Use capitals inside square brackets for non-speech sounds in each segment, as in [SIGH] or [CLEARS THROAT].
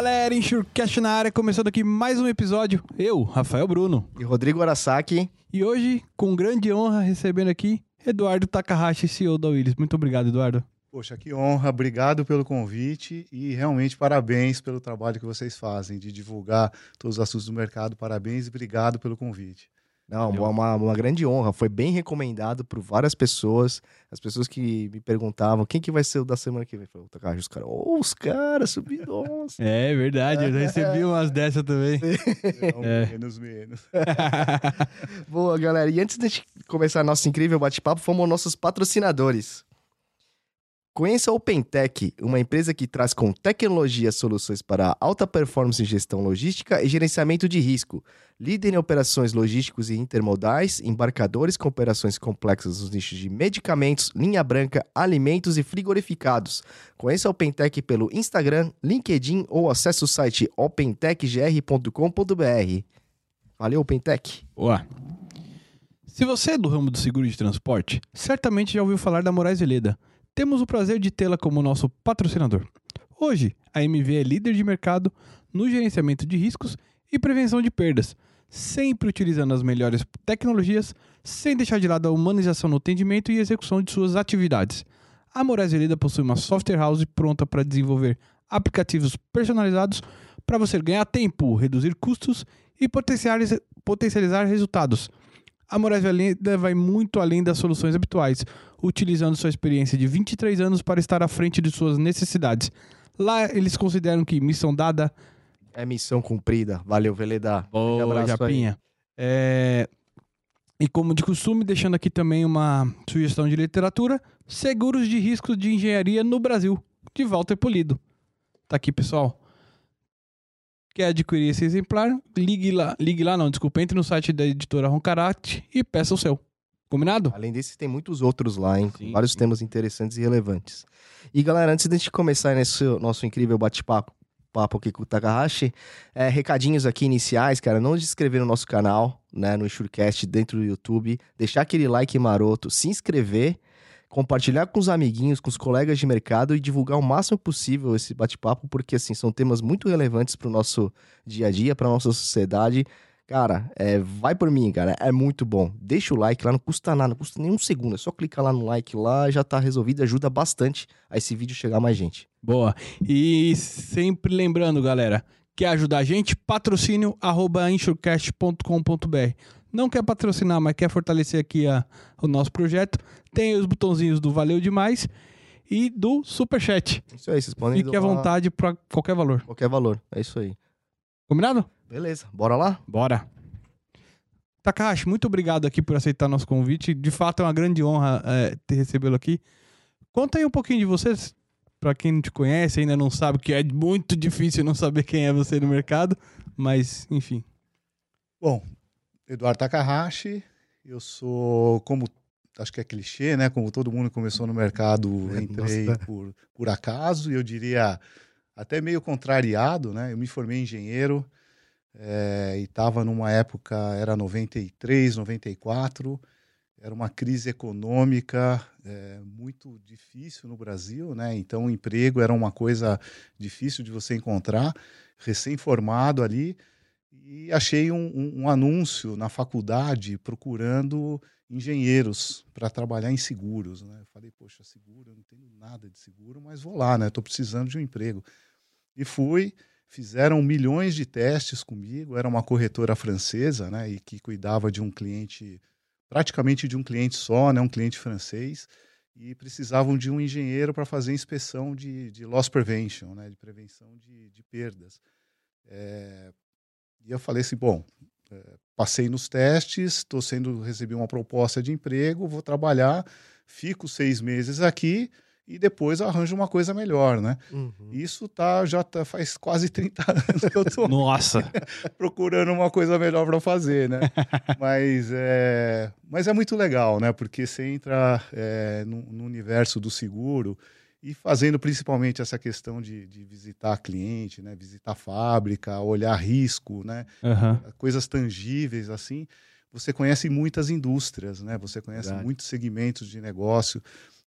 galera, Insurecast na área, começando aqui mais um episódio. Eu, Rafael Bruno. E Rodrigo Arasaki. E hoje, com grande honra, recebendo aqui Eduardo Takahashi, CEO da Willis. Muito obrigado, Eduardo. Poxa, que honra, obrigado pelo convite e realmente parabéns pelo trabalho que vocês fazem de divulgar todos os assuntos do mercado. Parabéns e obrigado pelo convite. Não, uma, uma grande honra. Foi bem recomendado por várias pessoas. As pessoas que me perguntavam quem que vai ser o da semana que vem. Falei, Takahashi, os caras, oh, os caras subiram. [LAUGHS] É verdade, eu já recebi umas [LAUGHS] dessas também. Não, [LAUGHS] É. Menos, menos. Boa, galera. E antes de começar nosso incrível bate-papo, fomos nossos patrocinadores. Conheça a OpenTech, uma empresa que traz com tecnologia soluções para alta performance em gestão logística e gerenciamento de risco. Líder em operações logísticos e intermodais, embarcadores com operações complexas nos nichos de medicamentos, linha branca, alimentos e frigorificados. Conheça a OpenTech pelo Instagram, LinkedIn ou acesse o site opentechgr.com.br. Valeu, OpenTech! Se você é do ramo do seguro de transporte, certamente já ouviu falar da Moraes Veleda. Temos o prazer de tê-la como nosso patrocinador. Hoje, a MV é líder de mercado no gerenciamento de riscos e prevenção de perdas, sempre utilizando as melhores tecnologias, sem deixar de lado a humanização no atendimento e execução de suas atividades. A Moraes Veleda possui uma software house pronta para desenvolver aplicativos personalizados para você ganhar tempo, reduzir custos e potencializar, potencializar resultados. A Moraes Veleda vai muito além das soluções habituais, utilizando sua experiência de 23 anos para estar à frente de suas necessidades. Lá eles consideram que missão dada. É missão cumprida. Valeu, Veleda. Boa. Japinha. É, E como de costume, deixando aqui também uma sugestão de literatura: Seguros de Risco de Engenharia no Brasil, de Walter Polido. Tá aqui, pessoal. Quer adquirir esse exemplar? Ligue lá, ligue lá, não, desculpa, entre no site da editora Roncarate e peça o seu. Combinado? Além desse, tem muitos outros lá, hein? Sim, vários sim. temas interessantes e relevantes. E galera, antes de a gente começar nesse nosso incrível bate-papo papo aqui com o Takahashi, é, recadinhos aqui iniciais, cara. Não se inscrever no nosso canal, né? No Insurecast dentro do YouTube. Deixar aquele like maroto, se inscrever, compartilhar com os amiguinhos, com os colegas de mercado e divulgar o máximo possível esse bate-papo, porque assim, são temas muito relevantes para o nosso dia a dia, para nossa sociedade. Cara, é, vai por mim, cara. É muito bom. Deixa o like lá, não custa nada, não custa nem um segundo. É só clicar lá no like lá, já tá resolvido. Ajuda bastante a esse vídeo chegar a mais gente. Boa. E sempre lembrando, galera, quer ajudar a gente? Patrocínio arroba. Não quer patrocinar, mas quer fortalecer aqui a- o nosso projeto? Tem os botãozinhos do Valeu Demais e do Superchat. Isso aí, vocês podem Fique à vontade para qualquer valor. Qualquer valor. É isso aí. Combinado? Beleza, bora lá? Bora. Takahashi, muito obrigado aqui por aceitar nosso convite. De fato, é uma grande honra é, ter recebê-lo aqui. Conta aí um pouquinho de vocês, para quem não te conhece, ainda não sabe, que é muito difícil não saber quem é você no mercado, mas enfim. Bom, Eduardo Takahashi, eu sou, como acho que é clichê, né? Como todo mundo começou no mercado, [LAUGHS] É, entrei nossa. por, por acaso, e eu diria até meio contrariado, né? Eu me formei engenheiro eh, e estava numa época, era 93, 94, era uma crise econômica eh, muito difícil no Brasil, né? Então, o emprego era uma coisa difícil de você encontrar, recém-formado ali, e achei um, um- um anúncio na faculdade procurando engenheiros para trabalhar em seguros. Né? Eu falei, poxa, seguro, eu não tenho nada de seguro, mas vou lá, né? Estou precisando de um emprego. E fui, fizeram milhões de testes comigo, era uma corretora francesa, né? E que cuidava de um cliente, praticamente de um cliente só, né? Um cliente francês. E precisavam de um engenheiro para fazer inspeção de, de loss prevention, né? De prevenção de, de perdas. É, e eu falei assim, bom, é, passei nos testes, estou sendo recebi uma proposta de emprego, vou trabalhar, fico seis meses aqui e depois arranjo uma coisa melhor, né? Uhum. Isso tá já tá, faz quase 30 [LAUGHS] anos que eu estou Nossa! [LAUGHS] procurando uma coisa melhor para fazer, né? [LAUGHS] mas, é, mas é muito legal, né? Porque você entra é, no, no universo do seguro e fazendo principalmente essa questão de, de visitar cliente, né? Visitar fábrica, olhar risco, né? Aham. Coisas tangíveis assim. Você conhece muitas indústrias, né? Você conhece Verdade. muitos segmentos de negócio.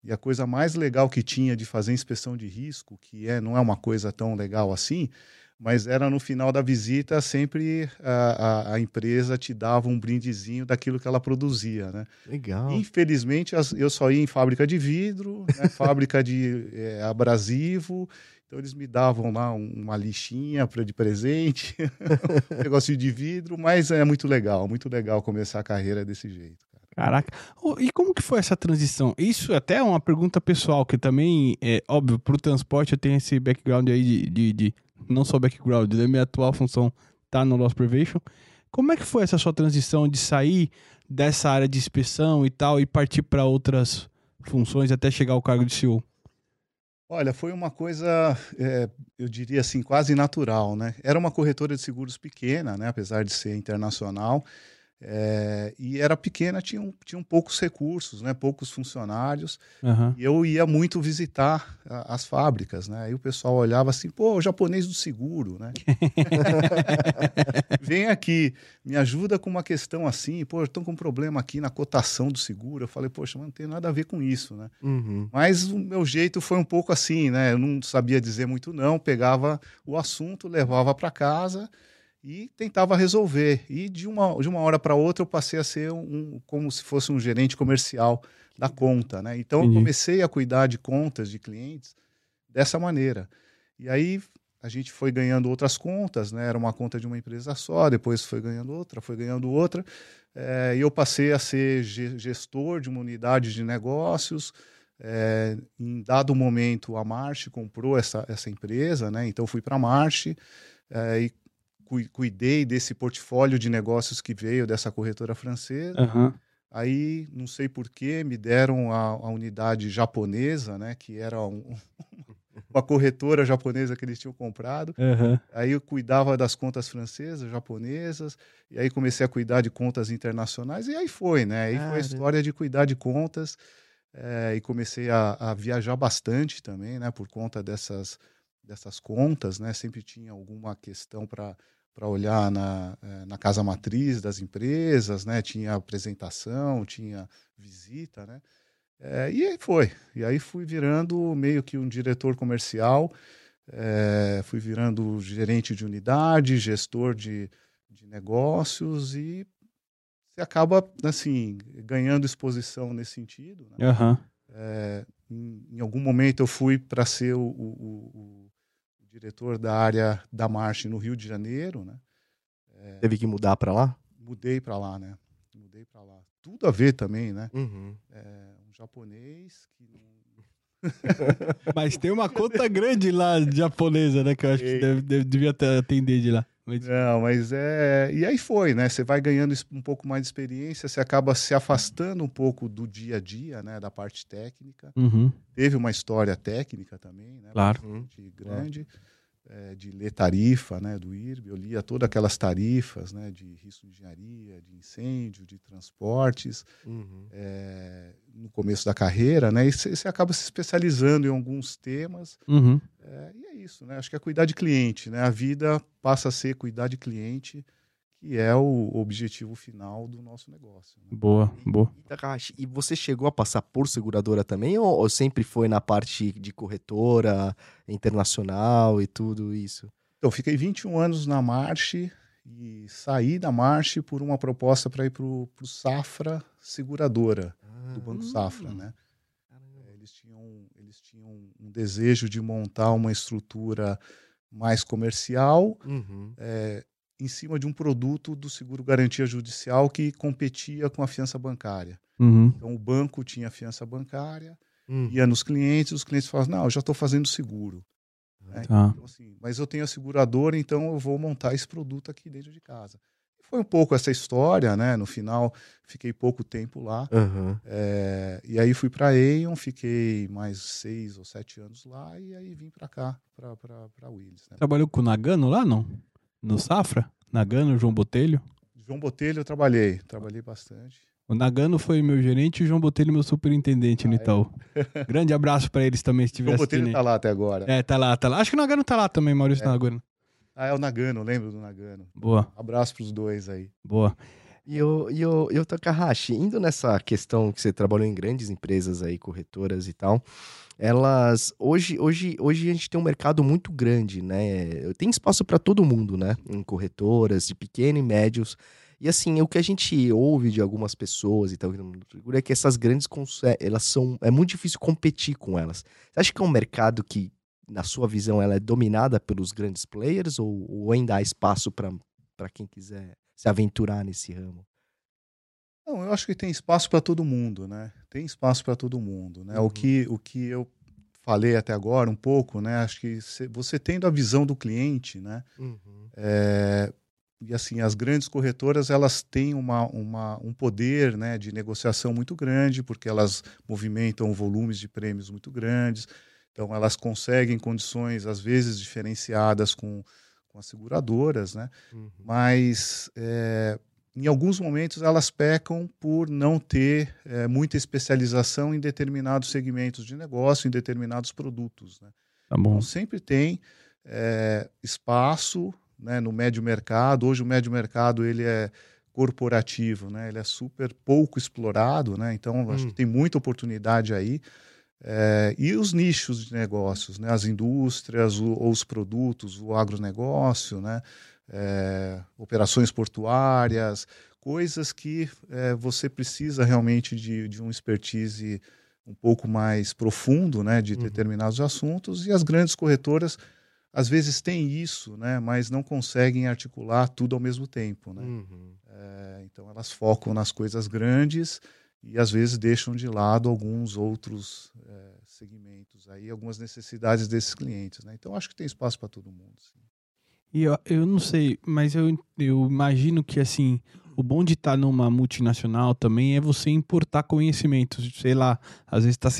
E a coisa mais legal que tinha de fazer inspeção de risco, que é, não é uma coisa tão legal assim, mas era no final da visita sempre a, a, a, empresa te dava um brindezinho daquilo que ela produzia, né? Legal. Infelizmente eu só ia em fábrica de vidro, né? [LAUGHS] fábrica de é, abrasivo, então eles me davam lá uma lixinha para de presente, [LAUGHS] um negocinho de vidro, mas é muito legal, muito legal começar a carreira desse jeito. Caraca. Oh, e como que foi essa transição? Isso até é uma pergunta pessoal, que também, é óbvio, para o transporte eu tenho esse background aí de, de, de não só background, da minha atual função tá no Loss Prevention. Como é que foi essa sua transição de sair dessa área de inspeção e tal e partir para outras funções até chegar ao cargo de CEO? Olha, foi uma coisa, é, eu diria assim, quase natural, né? Era uma corretora de seguros pequena, né? Apesar de ser internacional, é, e era pequena, tinha, tinha poucos recursos, né, poucos funcionários, uhum. e eu ia muito visitar a, as fábricas, né, aí o pessoal olhava assim, pô, o japonês do seguro, né, [LAUGHS] vem aqui, me ajuda com uma questão assim, pô, estou com um problema aqui na cotação do seguro, eu falei, poxa, não tem nada a ver com isso, né, uhum. mas o meu jeito foi um pouco assim, né, eu não sabia dizer muito não, pegava o assunto, levava para casa, e tentava resolver. E de uma, de uma hora para outra eu passei a ser um, como se fosse um gerente comercial da conta, né? Então eu comecei a cuidar de contas de clientes dessa maneira. E aí a gente foi ganhando outras contas, né? Era uma conta de uma empresa só, depois foi ganhando outra, foi ganhando outra. É, e eu passei a ser gestor de uma unidade de negócios. É, em dado momento, a Marche comprou essa, essa empresa, né? Então fui para a Marche é, e cuidei desse portfólio de negócios que veio dessa corretora francesa. Uhum. Aí, não sei porquê, me deram a, a, unidade japonesa, né? Que era um, [LAUGHS] uma corretora japonesa que eles tinham comprado. Uhum. Aí eu cuidava das contas francesas, japonesas, e aí comecei a cuidar de contas internacionais, e aí foi, né? Aí foi a história de cuidar de contas, é, e comecei a, a, viajar bastante também, né? Por conta dessas, dessas contas, né? Sempre tinha alguma questão para para olhar na, eh, na casa matriz das empresas, né? Tinha apresentação, tinha visita, né? É, e aí foi. E aí fui virando meio que um diretor comercial, é, fui virando gerente de unidade, gestor de, de negócios e você acaba, assim, ganhando exposição nesse sentido. Né? Uhum. É, em, em, algum momento eu fui para ser o, o, o diretor da área da Marche no Rio de Janeiro, né? É, Teve que mudar para lá? Mudei para lá, né? Mudei para lá. Tudo a ver também, né? Uhum. É, um japonês que [LAUGHS] Mas tem uma conta grande lá japonesa, né? Que eu acho que deve, deve, devia atender de lá. Não, mas é. E aí foi, né? Você vai ganhando um pouco mais de experiência, você acaba se afastando um pouco do dia a dia, né? Da parte técnica. Uhum. Teve uma história técnica também, né? Claro. Bastante grande. Uhum é, de ler tarifa né, do IRB, eu lia todas aquelas tarifas né, de risco de engenharia, de incêndio, de transportes, uhum. é, no começo da carreira, né, e você acaba se especializando em alguns temas, uhum. é, e é isso, né, acho que é cuidar de cliente, né, a vida passa a ser cuidar de cliente, que é o objetivo final do nosso negócio. Né? Boa, boa. E você chegou a passar por seguradora também ou, ou, sempre foi na parte de corretora internacional e tudo isso? Eu fiquei 21 anos na Marche e saí da Marche por uma proposta para ir para o Safra Seguradora, ah, do Banco Safra, hum. né? Eles tinham, eles tinham um desejo de montar uma estrutura mais comercial, uhum. é, em cima de um produto do seguro garantia judicial que competia com a fiança bancária. Uhum. Então o banco tinha fiança bancária, uhum. ia nos clientes, os clientes falavam, não, eu já estou fazendo seguro. Né? Tá. Então, assim, mas eu tenho a seguradora, então eu vou montar esse produto aqui dentro de casa. Foi um pouco essa história, né? No final, fiquei pouco tempo lá. Uhum. É, e aí fui para Aeon, fiquei mais seis ou sete anos lá, e aí vim para cá, para Willis. Né? Trabalhou com o Nagano lá, não? No Safra? Nagano, João Botelho? João Botelho eu trabalhei, trabalhei bastante. O Nagano foi meu gerente e o João Botelho meu superintendente ah, no Itaú. É? [LAUGHS] Grande abraço para eles também, se tiver João Botelho tá lá até agora. É, tá lá, tá lá. Acho que o Nagano tá lá também, Maurício é. Nagano. Ah, é o Nagano, lembro do Nagano. Boa. Um abraço pros dois aí. Boa. E o, e o, e o Takahashi, indo nessa questão que você trabalhou em grandes empresas aí, corretoras e tal, elas hoje, hoje, hoje a gente tem um mercado muito grande, né? Tem espaço para todo mundo, né? Em corretoras de pequeno e médios. E assim, o que a gente ouve de algumas pessoas e tal é que essas grandes elas são é muito difícil competir com elas. Você acha que é um mercado que na sua visão ela é dominada pelos grandes players ou, ou ainda há espaço para quem quiser se aventurar nesse ramo? Não, eu acho que tem espaço para todo mundo, né? Tem espaço para todo mundo, né? Uhum. O que o que eu falei até agora um pouco, né? Acho que você tendo a visão do cliente, né? Uhum. É, e assim as grandes corretoras elas têm uma, uma, um poder né, de negociação muito grande porque elas movimentam volumes de prêmios muito grandes então elas conseguem condições às vezes diferenciadas com, com as seguradoras né uhum. mas é, em alguns momentos elas pecam por não ter é, muita especialização em determinados segmentos de negócio em determinados produtos né? tá bom. então sempre tem é, espaço né, no médio mercado. Hoje o médio mercado ele é corporativo, né? Ele é super pouco explorado, né? Então acho hum. que tem muita oportunidade aí. É, e os nichos de negócios, né? As indústrias, o, ou os produtos, o agronegócio, né? É, operações portuárias, coisas que é, você precisa realmente de, de um expertise um pouco mais profundo, né? De uhum. determinados assuntos e as grandes corretoras às vezes têm isso, né, mas não conseguem articular tudo ao mesmo tempo. Né? Uhum. É, então elas focam nas coisas grandes e às vezes deixam de lado alguns outros é, segmentos, aí algumas necessidades desses clientes. Né? Então acho que tem espaço para todo mundo. Sim. E eu, eu não sei, mas eu, eu imagino que assim o bom de estar numa multinacional também é você importar conhecimentos. Sei lá, às vezes está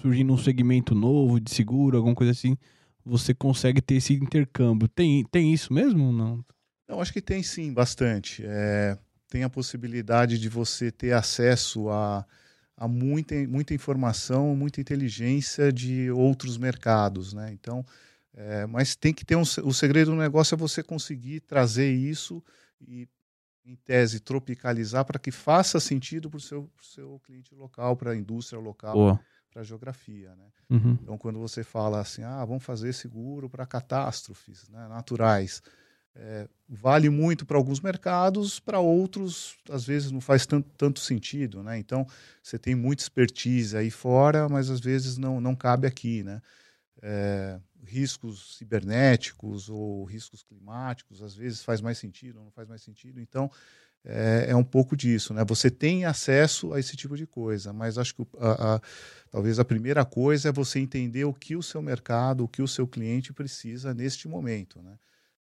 surgindo um segmento novo de seguro, alguma coisa assim você consegue ter esse intercâmbio. Tem, tem isso mesmo não? Não, acho que tem sim, bastante. É, tem a possibilidade de você ter acesso a, a muita, muita informação, muita inteligência de outros mercados, né? Então, é, mas tem que ter um, o segredo do negócio é você conseguir trazer isso e, em tese, tropicalizar para que faça sentido para o seu, seu cliente local, para a indústria local. Boa para a geografia. Né? Uhum. Então, quando você fala assim, ah, vamos fazer seguro para catástrofes né, naturais, é, vale muito para alguns mercados, para outros, às vezes, não faz tanto, tanto sentido. Né? Então, você tem muita expertise aí fora, mas às vezes não, não cabe aqui. Né? É, riscos cibernéticos ou riscos climáticos, às vezes faz mais sentido, não faz mais sentido. Então, é, é, um pouco disso, né? Você tem acesso a esse tipo de coisa, mas acho que a, a, talvez a primeira coisa é você entender o que o seu mercado, o que o seu cliente precisa neste momento, né?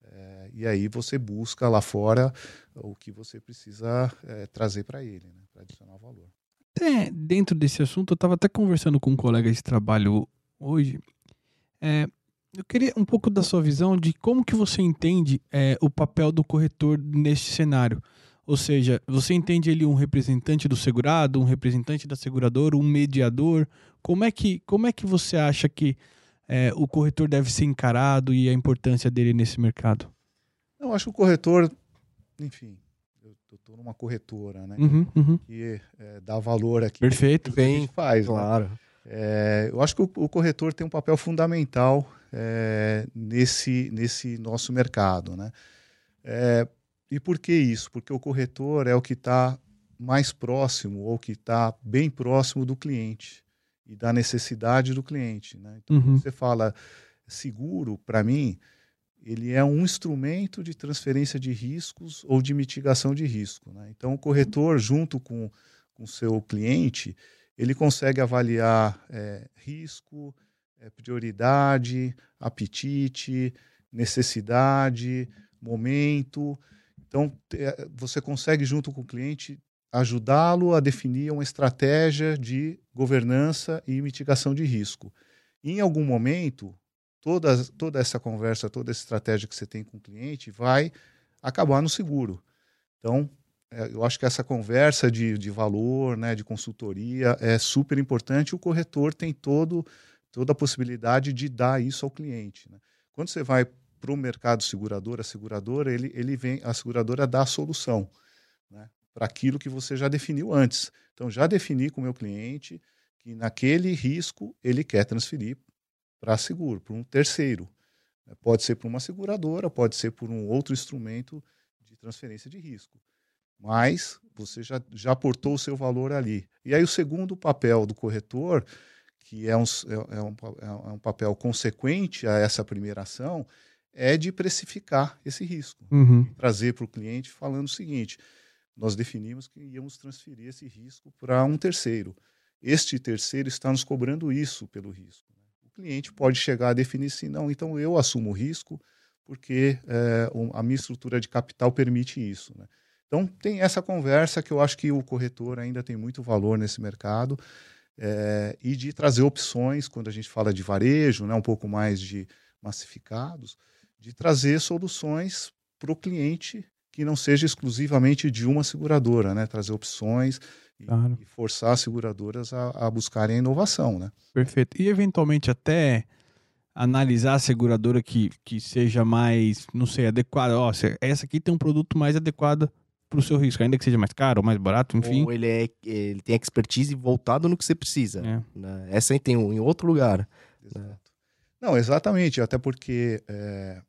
É, e aí você busca lá fora o que você precisa é, trazer para ele, né? para adicionar valor. Até dentro desse assunto, eu estava até conversando com um colega de trabalho hoje. É, eu queria um pouco da sua visão de como que você entende é, o papel do corretor neste cenário. Ou seja, você entende ele um representante do segurado, um representante da seguradora, um mediador? Como é que, como é que você acha que é, o corretor deve ser encarado e a importância dele nesse mercado? Eu acho que o corretor, enfim, eu estou numa corretora, né? Uhum, uhum. Que é, dá valor aqui. Perfeito. Bem, faz, né? claro. Né? É, eu acho que o, o, corretor tem um papel fundamental é, nesse, nesse nosso mercado, né? É, e por que isso? Porque o corretor é o que está mais próximo ou que está bem próximo do cliente e da necessidade do cliente. Né? Então, uhum. você fala seguro, para mim, ele é um instrumento de transferência de riscos ou de mitigação de risco. Né? Então, o corretor, junto com o seu cliente, ele consegue avaliar é, risco, é, prioridade, apetite, necessidade, momento então, eh, você consegue, junto com o cliente, ajudá-lo a definir uma estratégia de governança e mitigação de risco. Em algum momento, toda, toda essa conversa, toda essa estratégia que você tem com o cliente vai acabar no seguro. Então, eh, eu acho que essa conversa de, de valor, né, de consultoria, é super importante. O corretor tem todo, toda a possibilidade de dar isso ao cliente. Né? Quando você vai para o mercado segurador, a seguradora, ele, ele vem, a seguradora dá a solução. Né? Para aquilo que você já definiu antes. Então, já defini com o meu cliente que naquele risco ele quer transferir para seguro, para um terceiro. Pode ser para uma seguradora, pode ser por um outro instrumento de transferência de risco. Mas você já, já aportou o seu valor ali. E aí o segundo papel do corretor, que é um, é, é um, é um papel consequente a essa primeira ação, é de precificar esse risco. Uhum. Trazer para o cliente falando o seguinte: nós definimos que íamos transferir esse risco para um terceiro. Este terceiro está nos cobrando isso pelo risco. Né? O cliente pode chegar a definir assim, não, então eu assumo o risco porque é, a minha estrutura de capital permite isso. Né? Então tem essa conversa que eu acho que o corretor ainda tem muito valor nesse mercado é, e de trazer opções quando a gente fala de varejo, né, um pouco mais de massificados, de trazer soluções para o cliente que não seja exclusivamente de uma seguradora, né? Trazer opções e, claro. e forçar as seguradoras a, a, buscarem a inovação, né? Perfeito. E eventualmente até analisar a seguradora que, que seja mais, não sei, adequada. Ó, essa aqui tem um produto mais adequado para o seu risco, ainda que seja mais caro ou mais barato, enfim. Ou ele, é, ele tem expertise voltado no que você precisa. É. Né? Essa aí tem um em outro lugar. Né? Não, exatamente. Até porque é,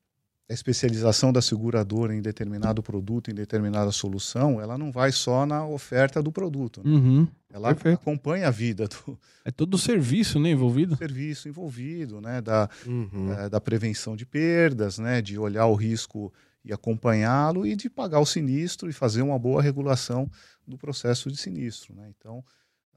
a especialização da seguradora em determinado produto, em determinada solução, ela não vai só na oferta do produto. Né? Uhum, ela perfeito. acompanha a vida do. É todo o serviço né, envolvido? serviço envolvido, né? Da, uhum. é, da prevenção de perdas, né? De olhar o risco e acompanhá-lo e de pagar o sinistro e fazer uma boa regulação do processo de sinistro. Né? Então,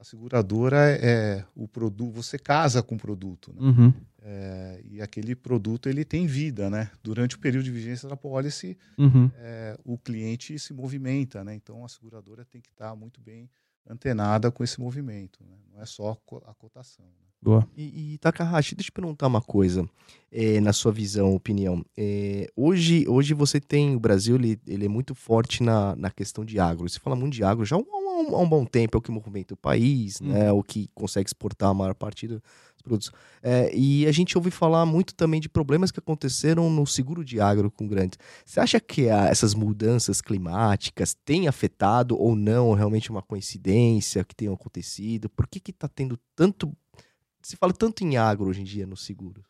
a seguradora é o produto, você casa com o produto. Né? Uhum. É, e aquele produto ele tem vida, né? Durante o período de vigência da pólice, uhum. é, o cliente se movimenta, né? Então a seguradora tem que estar muito bem antenada com esse movimento, né? não é só a cotação. Né? Boa. E, e Takahashi, deixa eu perguntar uma coisa, é, na sua visão, opinião. É, hoje, hoje você tem, o Brasil ele, ele é muito forte na, na questão de agro. Você fala muito de agro já há um, um, um bom tempo, é o que movimenta o país, hum. né, o que consegue exportar a maior parte dos produtos. É, e a gente ouve falar muito também de problemas que aconteceram no seguro de agro com grandes. Você acha que a, essas mudanças climáticas têm afetado ou não realmente uma coincidência que tenham acontecido? Por que está tendo tanto se fala tanto em agro hoje em dia nos seguros?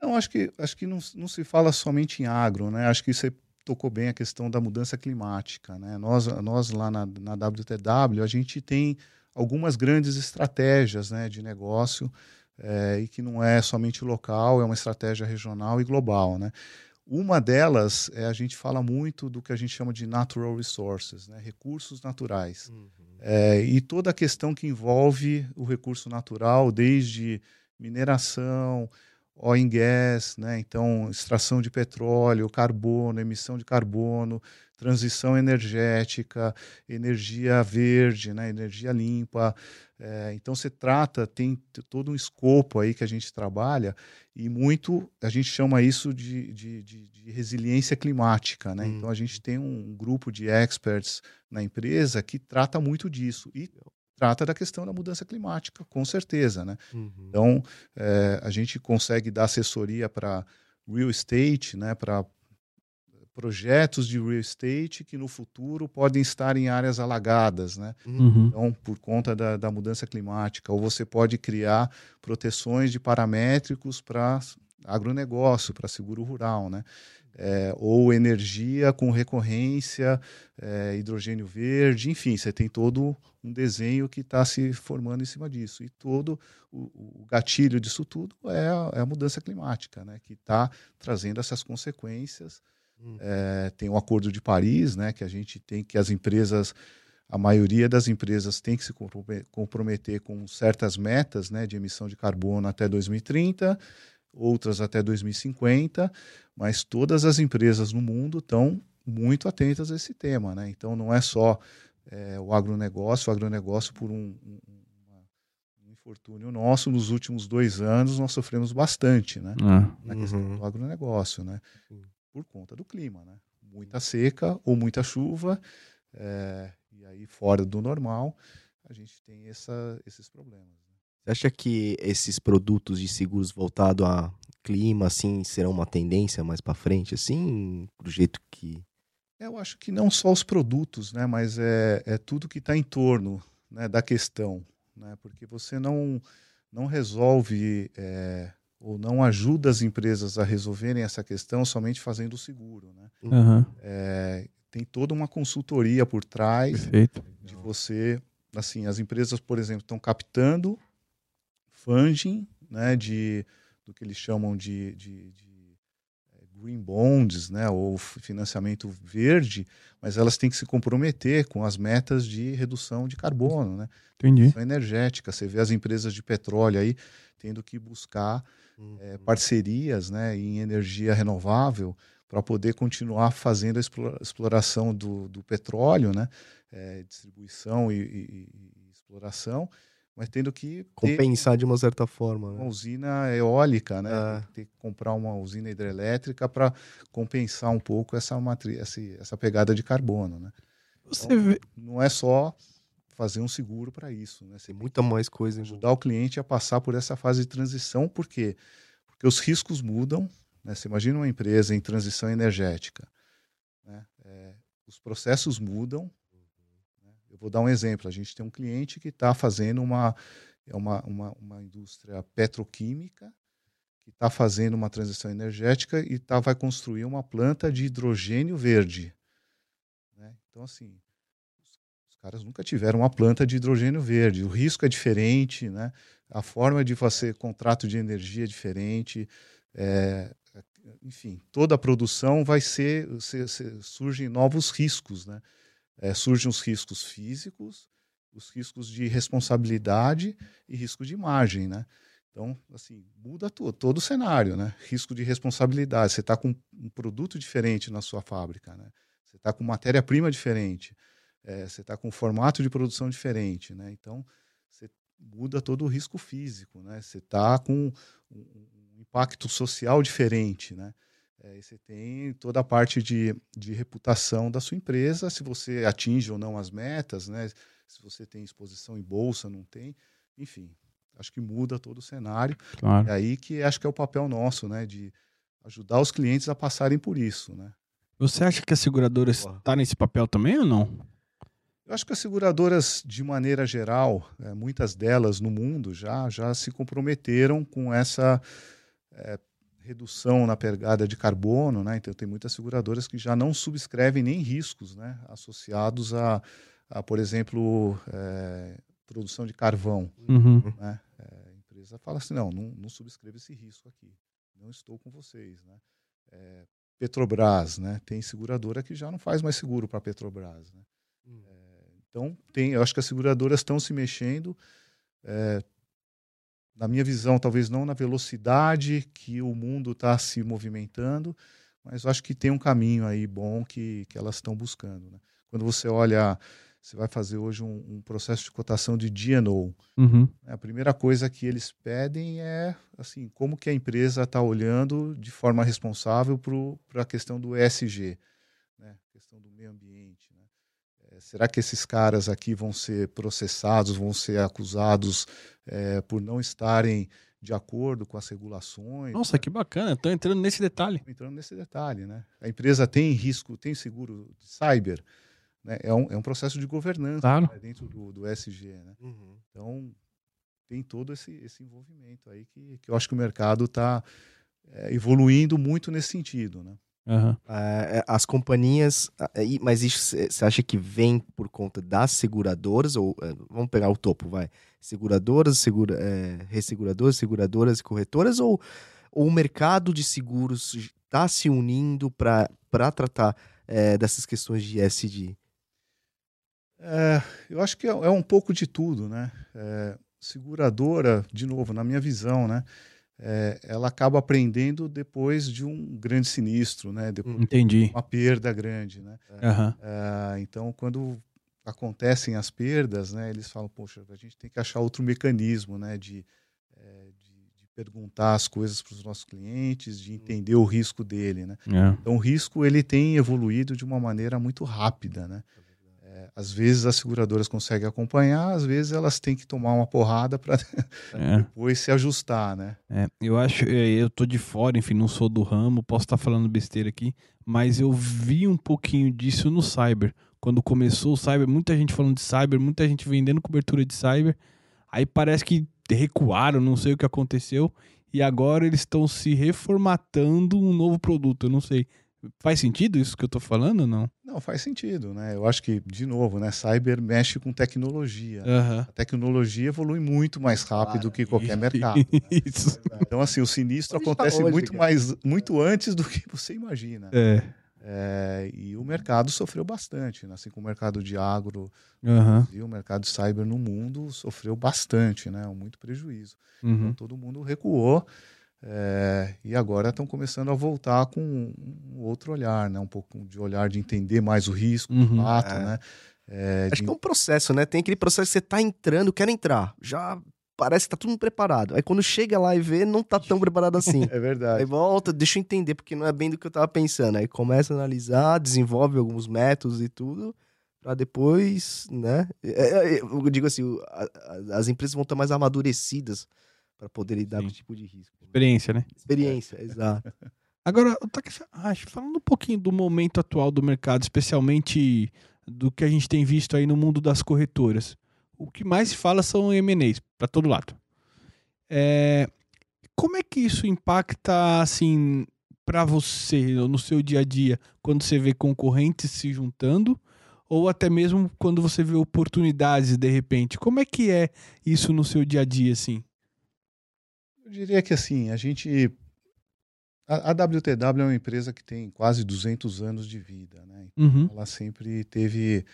Não, acho que, acho que não, não se fala somente em agro, né? Acho que você tocou bem a questão da mudança climática, né? Nós, nós lá na, na WTW, a gente tem algumas grandes estratégias né, de negócio é, e que não é somente local, é uma estratégia regional e global, né? Uma delas é a gente fala muito do que a gente chama de natural resources, né? recursos naturais. Uhum. É, e toda a questão que envolve o recurso natural, desde mineração, oil and gas, né? então extração de petróleo, carbono, emissão de carbono, transição energética, energia verde, né? energia limpa. É, então você trata, tem todo um escopo aí que a gente trabalha e muito a gente chama isso de, de, de, de resiliência climática, né? Hum. Então a gente uhum. tem um grupo de experts na empresa que trata muito disso e trata da questão da mudança climática, com certeza, né? Uhum. Então é, a gente consegue dar assessoria para real estate, né? Para projetos de real estate que no futuro podem estar em áreas alagadas, né? Uhum. Então, por conta da, da, mudança climática. Ou você pode criar proteções de paramétricos para agronegócio, para seguro rural, né? É, ou energia com recorrência, é, hidrogênio verde, enfim, você tem todo um desenho que está se formando em cima disso. E todo o, o gatilho disso tudo é a, é a mudança climática, né? que está trazendo essas consequências Hum. É, tem o Acordo de Paris, né, que a gente tem que as empresas, a maioria das empresas tem que se comprometer com certas metas né, de emissão de carbono até 2030, outras até 2050, mas todas as empresas no mundo estão muito atentas a esse tema. Né? Então não é só é, o agronegócio, o agronegócio por um, um, um, infortúnio nosso, nos últimos dois anos nós sofremos bastante né? Ah. na questão uhum. do agronegócio. Né? por conta do clima, né? Muita seca ou muita chuva, é, e aí fora do normal, a gente tem essa, esses problemas. Você acha que esses produtos de seguros voltados a clima, assim, serão uma tendência mais para frente, assim, do jeito que Eu acho que não só os produtos, né, mas é, é tudo que está em torno né, da questão, né, porque você não, não resolve é, ou não ajuda as empresas a resolverem essa questão somente fazendo o seguro. Né? Aham. É, tem toda uma consultoria por trás Perfeito. de você, assim, as empresas, por exemplo, estão captando funding, né, de do que eles chamam de, de, de eh, green bonds, né, ou financiamento verde, mas elas têm que se comprometer com as metas de redução de carbono, né, Entendi. redução energética. Você vê as empresas de petróleo aí tendo que buscar Uhum. eh, parcerias, né, em energia renovável para poder continuar fazendo a explora- exploração do, do petróleo, né, eh, distribuição e, e- e exploração, mas tendo que ter Compensar de uma certa forma, uma né? usina eólica, né, tem que ter que comprar uma usina hidrelétrica para compensar um pouco essa, matri essa, essa pegada de carbono, né. Você vê. Não é só fazer um seguro para isso, né, você Tem muita mais coisa. envolvida. ajudar o cliente a passar por essa fase de transição, por quê? Porque os riscos mudam. Né? Você imagina uma empresa em transição energética. né? É, os processos mudam. Vou dar um exemplo. A gente tem um cliente que está fazendo uma, é uma, uma, uma indústria petroquímica que está fazendo uma transição energética e tá, vai construir uma planta de hidrogênio verde. né? Então, assim, os, os caras nunca tiveram uma planta de hidrogênio verde. O risco é diferente, né? a forma de fazer contrato de energia é diferente. é, enfim, toda a produção vai ser, ser- ser- surgem novos riscos, né? É, surgem os riscos físicos, os riscos de responsabilidade e risco de imagem, né? Então, assim, muda to- todo o cenário, né? Risco de responsabilidade. Você está com um produto diferente na sua fábrica, né? Você está com matéria-prima diferente. é, você está com um formato de produção diferente, né? Então, você muda todo o risco físico, né? Você está com um impacto social diferente, né? É, você tem toda a parte de, de reputação da sua empresa, se você atinge ou não as metas, né? Se você tem exposição em bolsa, não tem, enfim, acho que muda todo o cenário. Claro. É aí que acho que é o papel nosso, né? De ajudar os clientes a passarem por isso, né? Você acha que a seguradora Boa. está nesse papel também ou não? Eu acho que as seguradoras, de maneira geral, eh, muitas delas no mundo já, já se comprometeram com essa eh, redução na pegada de carbono, né? Então tem muitas seguradoras que já não subscrevem nem riscos, né? Associados a, a por exemplo, eh, produção de carvão, Uhum. né? Eh, a empresa fala assim, não, não, não subscreva esse risco aqui, não estou com vocês, né? Eh, Petrobras, né? Tem seguradora que já não faz mais seguro para Petrobras, né? Hum. Então, tem, eu acho que as seguradoras estão se mexendo. é, na minha visão, talvez não na velocidade que o mundo está se movimentando, mas eu acho que tem um caminho aí bom que, que elas estão buscando. né? Quando você olha, você vai fazer hoje um, um processo de cotação de D&O, Uhum. né? a primeira coisa que eles pedem é assim como que a empresa está olhando de forma responsável para a questão do ESG, né? questão do meio ambiente. Né? Será que esses caras aqui vão ser processados, vão ser acusados eh, por não estarem de acordo com as regulações? Nossa, que bacana. Tô entrando nesse detalhe. entrando nesse detalhe, né? A empresa tem risco, tem seguro de cyber, né? É um, é um processo de governança Claro. né? dentro do, do SG, né? Uhum. Então, tem todo esse, esse envolvimento aí que, que eu acho que o mercado está evoluindo muito nesse sentido, né? É, as companhias, é, e- mas isso você acha que vem por conta das seguradoras ou vamos pegar o topo, vai? Seguradoras, segura, é, resseguradoras, seguradoras e corretoras ou, ou o mercado de seguros está se unindo para tratar é, dessas questões de ESG? É, eu acho que é, é um pouco de tudo, né? É, seguradora, de novo, na minha visão, né? É, ela acaba aprendendo depois de um grande sinistro, né? Depois Entendi. de uma perda grande, né? Aham. Ah, então, quando acontecem as perdas, né, eles falam, poxa, a gente tem que achar outro mecanismo, né, de, eh, de, de perguntar as coisas para os nossos clientes, de entender o risco dele, né. É. Então, o risco ele tem evoluído de uma maneira muito rápida, né. É, às vezes as seguradoras conseguem acompanhar, às vezes elas têm que tomar uma porrada para [LAUGHS] É. depois se ajustar, né? É, eu acho, é, eu tô de fora, enfim, não sou do ramo, posso estar falando besteira aqui, mas eu vi um pouquinho disso no cyber. Quando começou o cyber, muita gente falando de cyber, muita gente vendendo cobertura de cyber. Aí parece que recuaram, não sei o que aconteceu, e agora eles estão se reformatando um novo produto, eu não sei. Faz sentido isso que eu tô falando ou não? Não, faz sentido, né? Eu acho que, de novo, né? Cyber mexe com tecnologia. A tecnologia evolui muito mais rápido Claro. que qualquer mercado. né? [LAUGHS] Isso. Então, assim, o sinistro tá acontece hoje, muito cara? mais, muito antes do que você imagina. É. É, e o mercado sofreu bastante, né? assim como o mercado de agro Aham. e o mercado de cyber no mundo sofreu bastante, né? Muito prejuízo. Então, Uhum. todo mundo recuou é, e agora estão começando a voltar com um outro olhar, né? Um pouco de olhar de entender mais o risco, Uhum. o fato, É. né? É, Acho de- que é um processo, né? Tem aquele processo que você tá entrando, quer entrar. Já parece que tá tudo preparado. Aí quando chega lá e vê, não tá tão preparado assim. [LAUGHS] É verdade. Aí volta, deixa eu entender, porque não é bem do que eu tava pensando. Aí começa a analisar, desenvolve alguns métodos e tudo, pra depois, né? É, é, Eu digo assim, as empresas vão estar mais amadurecidas pra poder lidar Sim. com esse tipo de risco. Experiência, né? Experiência, exato. [LAUGHS] Agora, acho, falando um pouquinho do momento atual do mercado, especialmente do que a gente tem visto aí no mundo das corretoras, o que mais se fala são M&As, para todo lado. É, como é que isso impacta, assim, para você, no seu dia a dia, quando você vê concorrentes se juntando, ou até mesmo quando você vê oportunidades, de repente? Como é que é isso no seu dia a dia, assim? Eu diria que assim, a gente. A, a WTW é uma empresa que tem quase 200 anos de vida, né? Uhum, Ela sempre teve,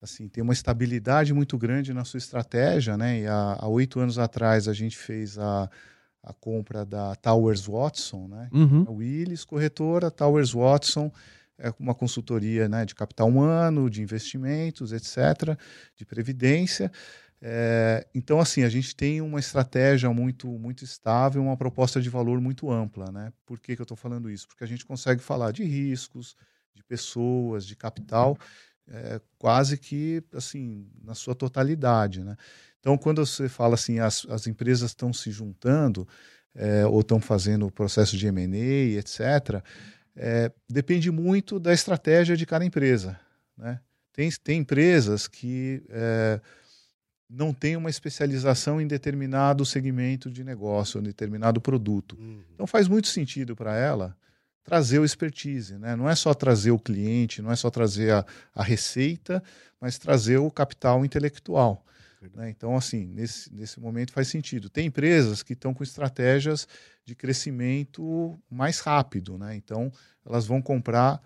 assim, tem uma estabilidade muito grande na sua estratégia, né? E há há oito anos atrás a gente fez a, a compra da Towers Watson, né? uhum, A Willis, corretora, Towers Watson, é uma consultoria né, de capital humano, de investimentos, etc., de previdência. É, então, assim, a gente tem uma estratégia muito, muito estável, uma proposta de valor muito ampla. Né? Por que, que eu estou falando isso? Porque a gente consegue falar de riscos, de pessoas, de capital, é, quase que assim, na sua totalidade. Né? Então, quando você fala assim, as, as empresas estão se juntando, é, ou estão fazendo o processo de M&A, etc., é, depende muito da estratégia de cada empresa. Né? Tem, tem empresas que é, não têm uma especialização em determinado segmento de negócio, em determinado produto. Então faz muito sentido para ela trazer o expertise. Né? Não é só trazer o cliente, não é só trazer a, a receita, mas trazer o capital intelectual. Né? Então, assim, nesse, nesse momento faz sentido. Tem empresas que estão com estratégias de crescimento mais rápido, né? Então, elas vão comprar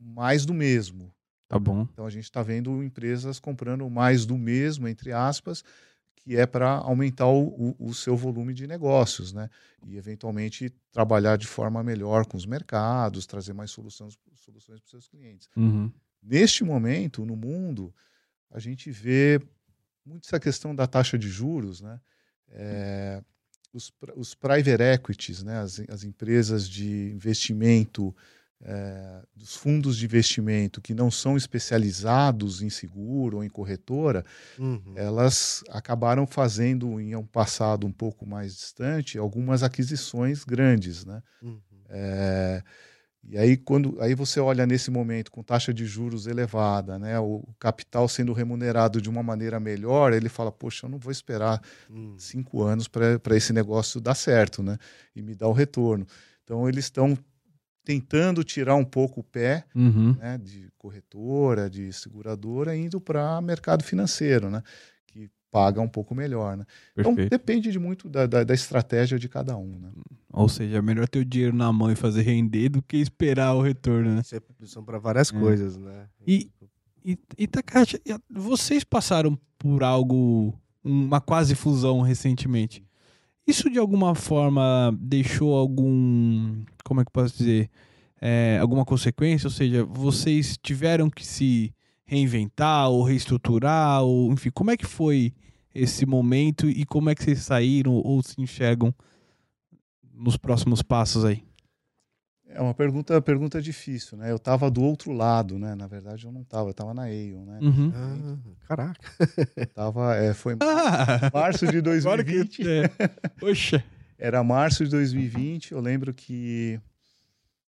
mais do mesmo. Tá bom. Então, a gente está vendo empresas comprando mais do mesmo, entre aspas, que é para aumentar o, o, seu volume de negócios, né? E, eventualmente, trabalhar de forma melhor com os mercados, trazer mais soluções, soluções para os seus clientes. Uhum. Neste momento, no mundo, a gente vê muito essa questão da taxa de juros, né? É, os, os private equities, né? As, as empresas de investimento, é, dos fundos de investimento que não são especializados em seguro ou em corretora, uhum. elas acabaram fazendo em um passado um pouco mais distante algumas aquisições grandes, né? Uhum. É, e aí, quando aí você olha nesse momento com taxa de juros elevada, né, o capital sendo remunerado de uma maneira melhor, ele fala, poxa, eu não vou esperar uhum. cinco anos para esse negócio dar certo, né, e me dar o retorno. Então, eles estão tentando tirar um pouco o pé Uhum. né, de corretora, de seguradora, indo para mercado financeiro, né, que paga um pouco melhor. Né? Então, depende de muito da, da, da estratégia de cada um. Né? Ou seja, é melhor ter o dinheiro na mão e fazer render do que esperar o retorno, né? Isso é, são para várias É. coisas, né? E- E, e Takahashi, a- vocês passaram por algo, uma quase fusão recentemente. Isso de alguma forma deixou algum, como é que eu posso dizer, É, alguma consequência? Ou seja, vocês tiveram que se reinventar ou reestruturar, ou enfim, como é que foi esse momento e como é que vocês saíram ou se enxergam nos próximos passos aí? É uma pergunta, pergunta difícil, né? Eu estava do outro lado, né? Na verdade, eu não estava, eu estava na Aeon, né? Uhum. Ah, caraca. Eu tava, é, foi [LAUGHS] Ah, março de agora 2020. que... É. Poxa. Era março de 2020. Eu lembro que.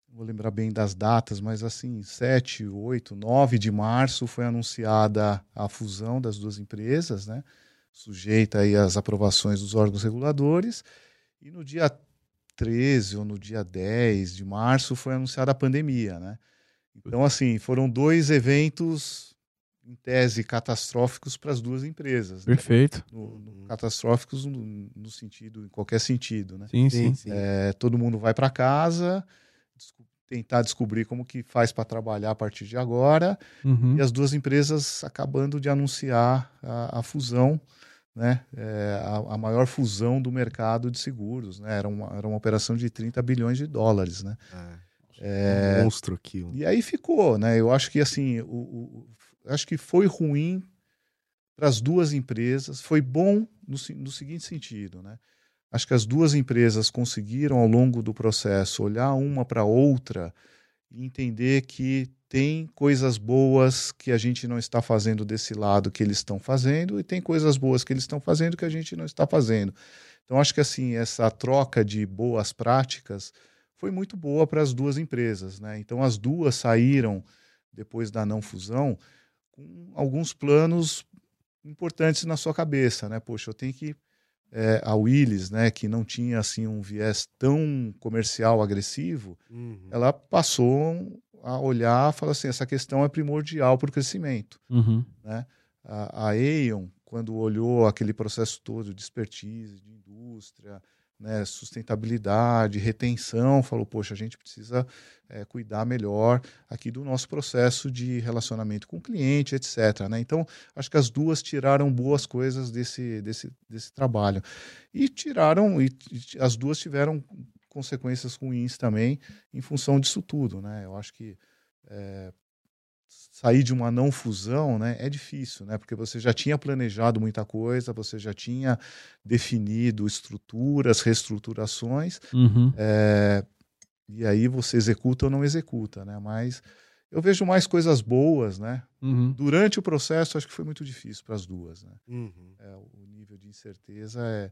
não Vou lembrar bem das datas, mas assim, 7, 8, 9 de março foi anunciada a fusão das duas empresas, né? Sujeita aí às aprovações dos órgãos reguladores. E no dia 13 ou no dia 10 de março foi anunciada a pandemia, né? Então, assim, foram dois eventos, em tese, catastróficos para as duas empresas. né? Perfeito. No- no- catastróficos no, no sentido, em qualquer sentido, né? Sim, sim. sim. É, todo mundo vai para casa, desco- tentar descobrir como que faz para trabalhar a partir de agora, Uhum. e as duas empresas acabando de anunciar a, a fusão, né? É, a, a maior fusão do mercado de seguros, né? Era uma, era uma operação de 30 bilhões de dólares, né? É. Um monstro aqui. E aí ficou, né? Eu acho que assim, o, o- acho que foi ruim para as duas empresas, foi bom no, no seguinte sentido, né? Acho que as duas empresas conseguiram ao longo do processo olhar uma para outra e entender que tem coisas boas que a gente não está fazendo desse lado que eles estão fazendo e tem coisas boas que eles estão fazendo que a gente não está fazendo. Então acho que assim essa troca de boas práticas foi muito boa para as duas empresas, né? Então as duas saíram depois da não fusão com alguns planos importantes na sua cabeça, né? Poxa, eu tenho que é, a Willis, né, que não tinha assim um viés tão comercial agressivo, Uhum. ela passou a olhar, falar assim, essa questão é primordial para o crescimento. Uhum. A, a Aeon, quando olhou aquele processo todo de expertise, de indústria, né, sustentabilidade, retenção, falou, poxa, a gente precisa é, cuidar melhor aqui do nosso processo de relacionamento com o cliente, etc. né? Então, acho que as duas tiraram boas coisas desse, desse, desse trabalho. E tiraram, e e as duas tiveram consequências ruins também em função disso tudo. Né? Eu acho que é, sair de uma não fusão né, é difícil, né? Porque você já tinha planejado muita coisa, você já tinha definido estruturas, reestruturações, Uhum. é, e aí você executa ou não executa, né? Mas eu vejo mais coisas boas, né? Uhum. Durante o processo, acho que foi muito difícil para as duas, né? Uhum. É, o nível de incerteza é,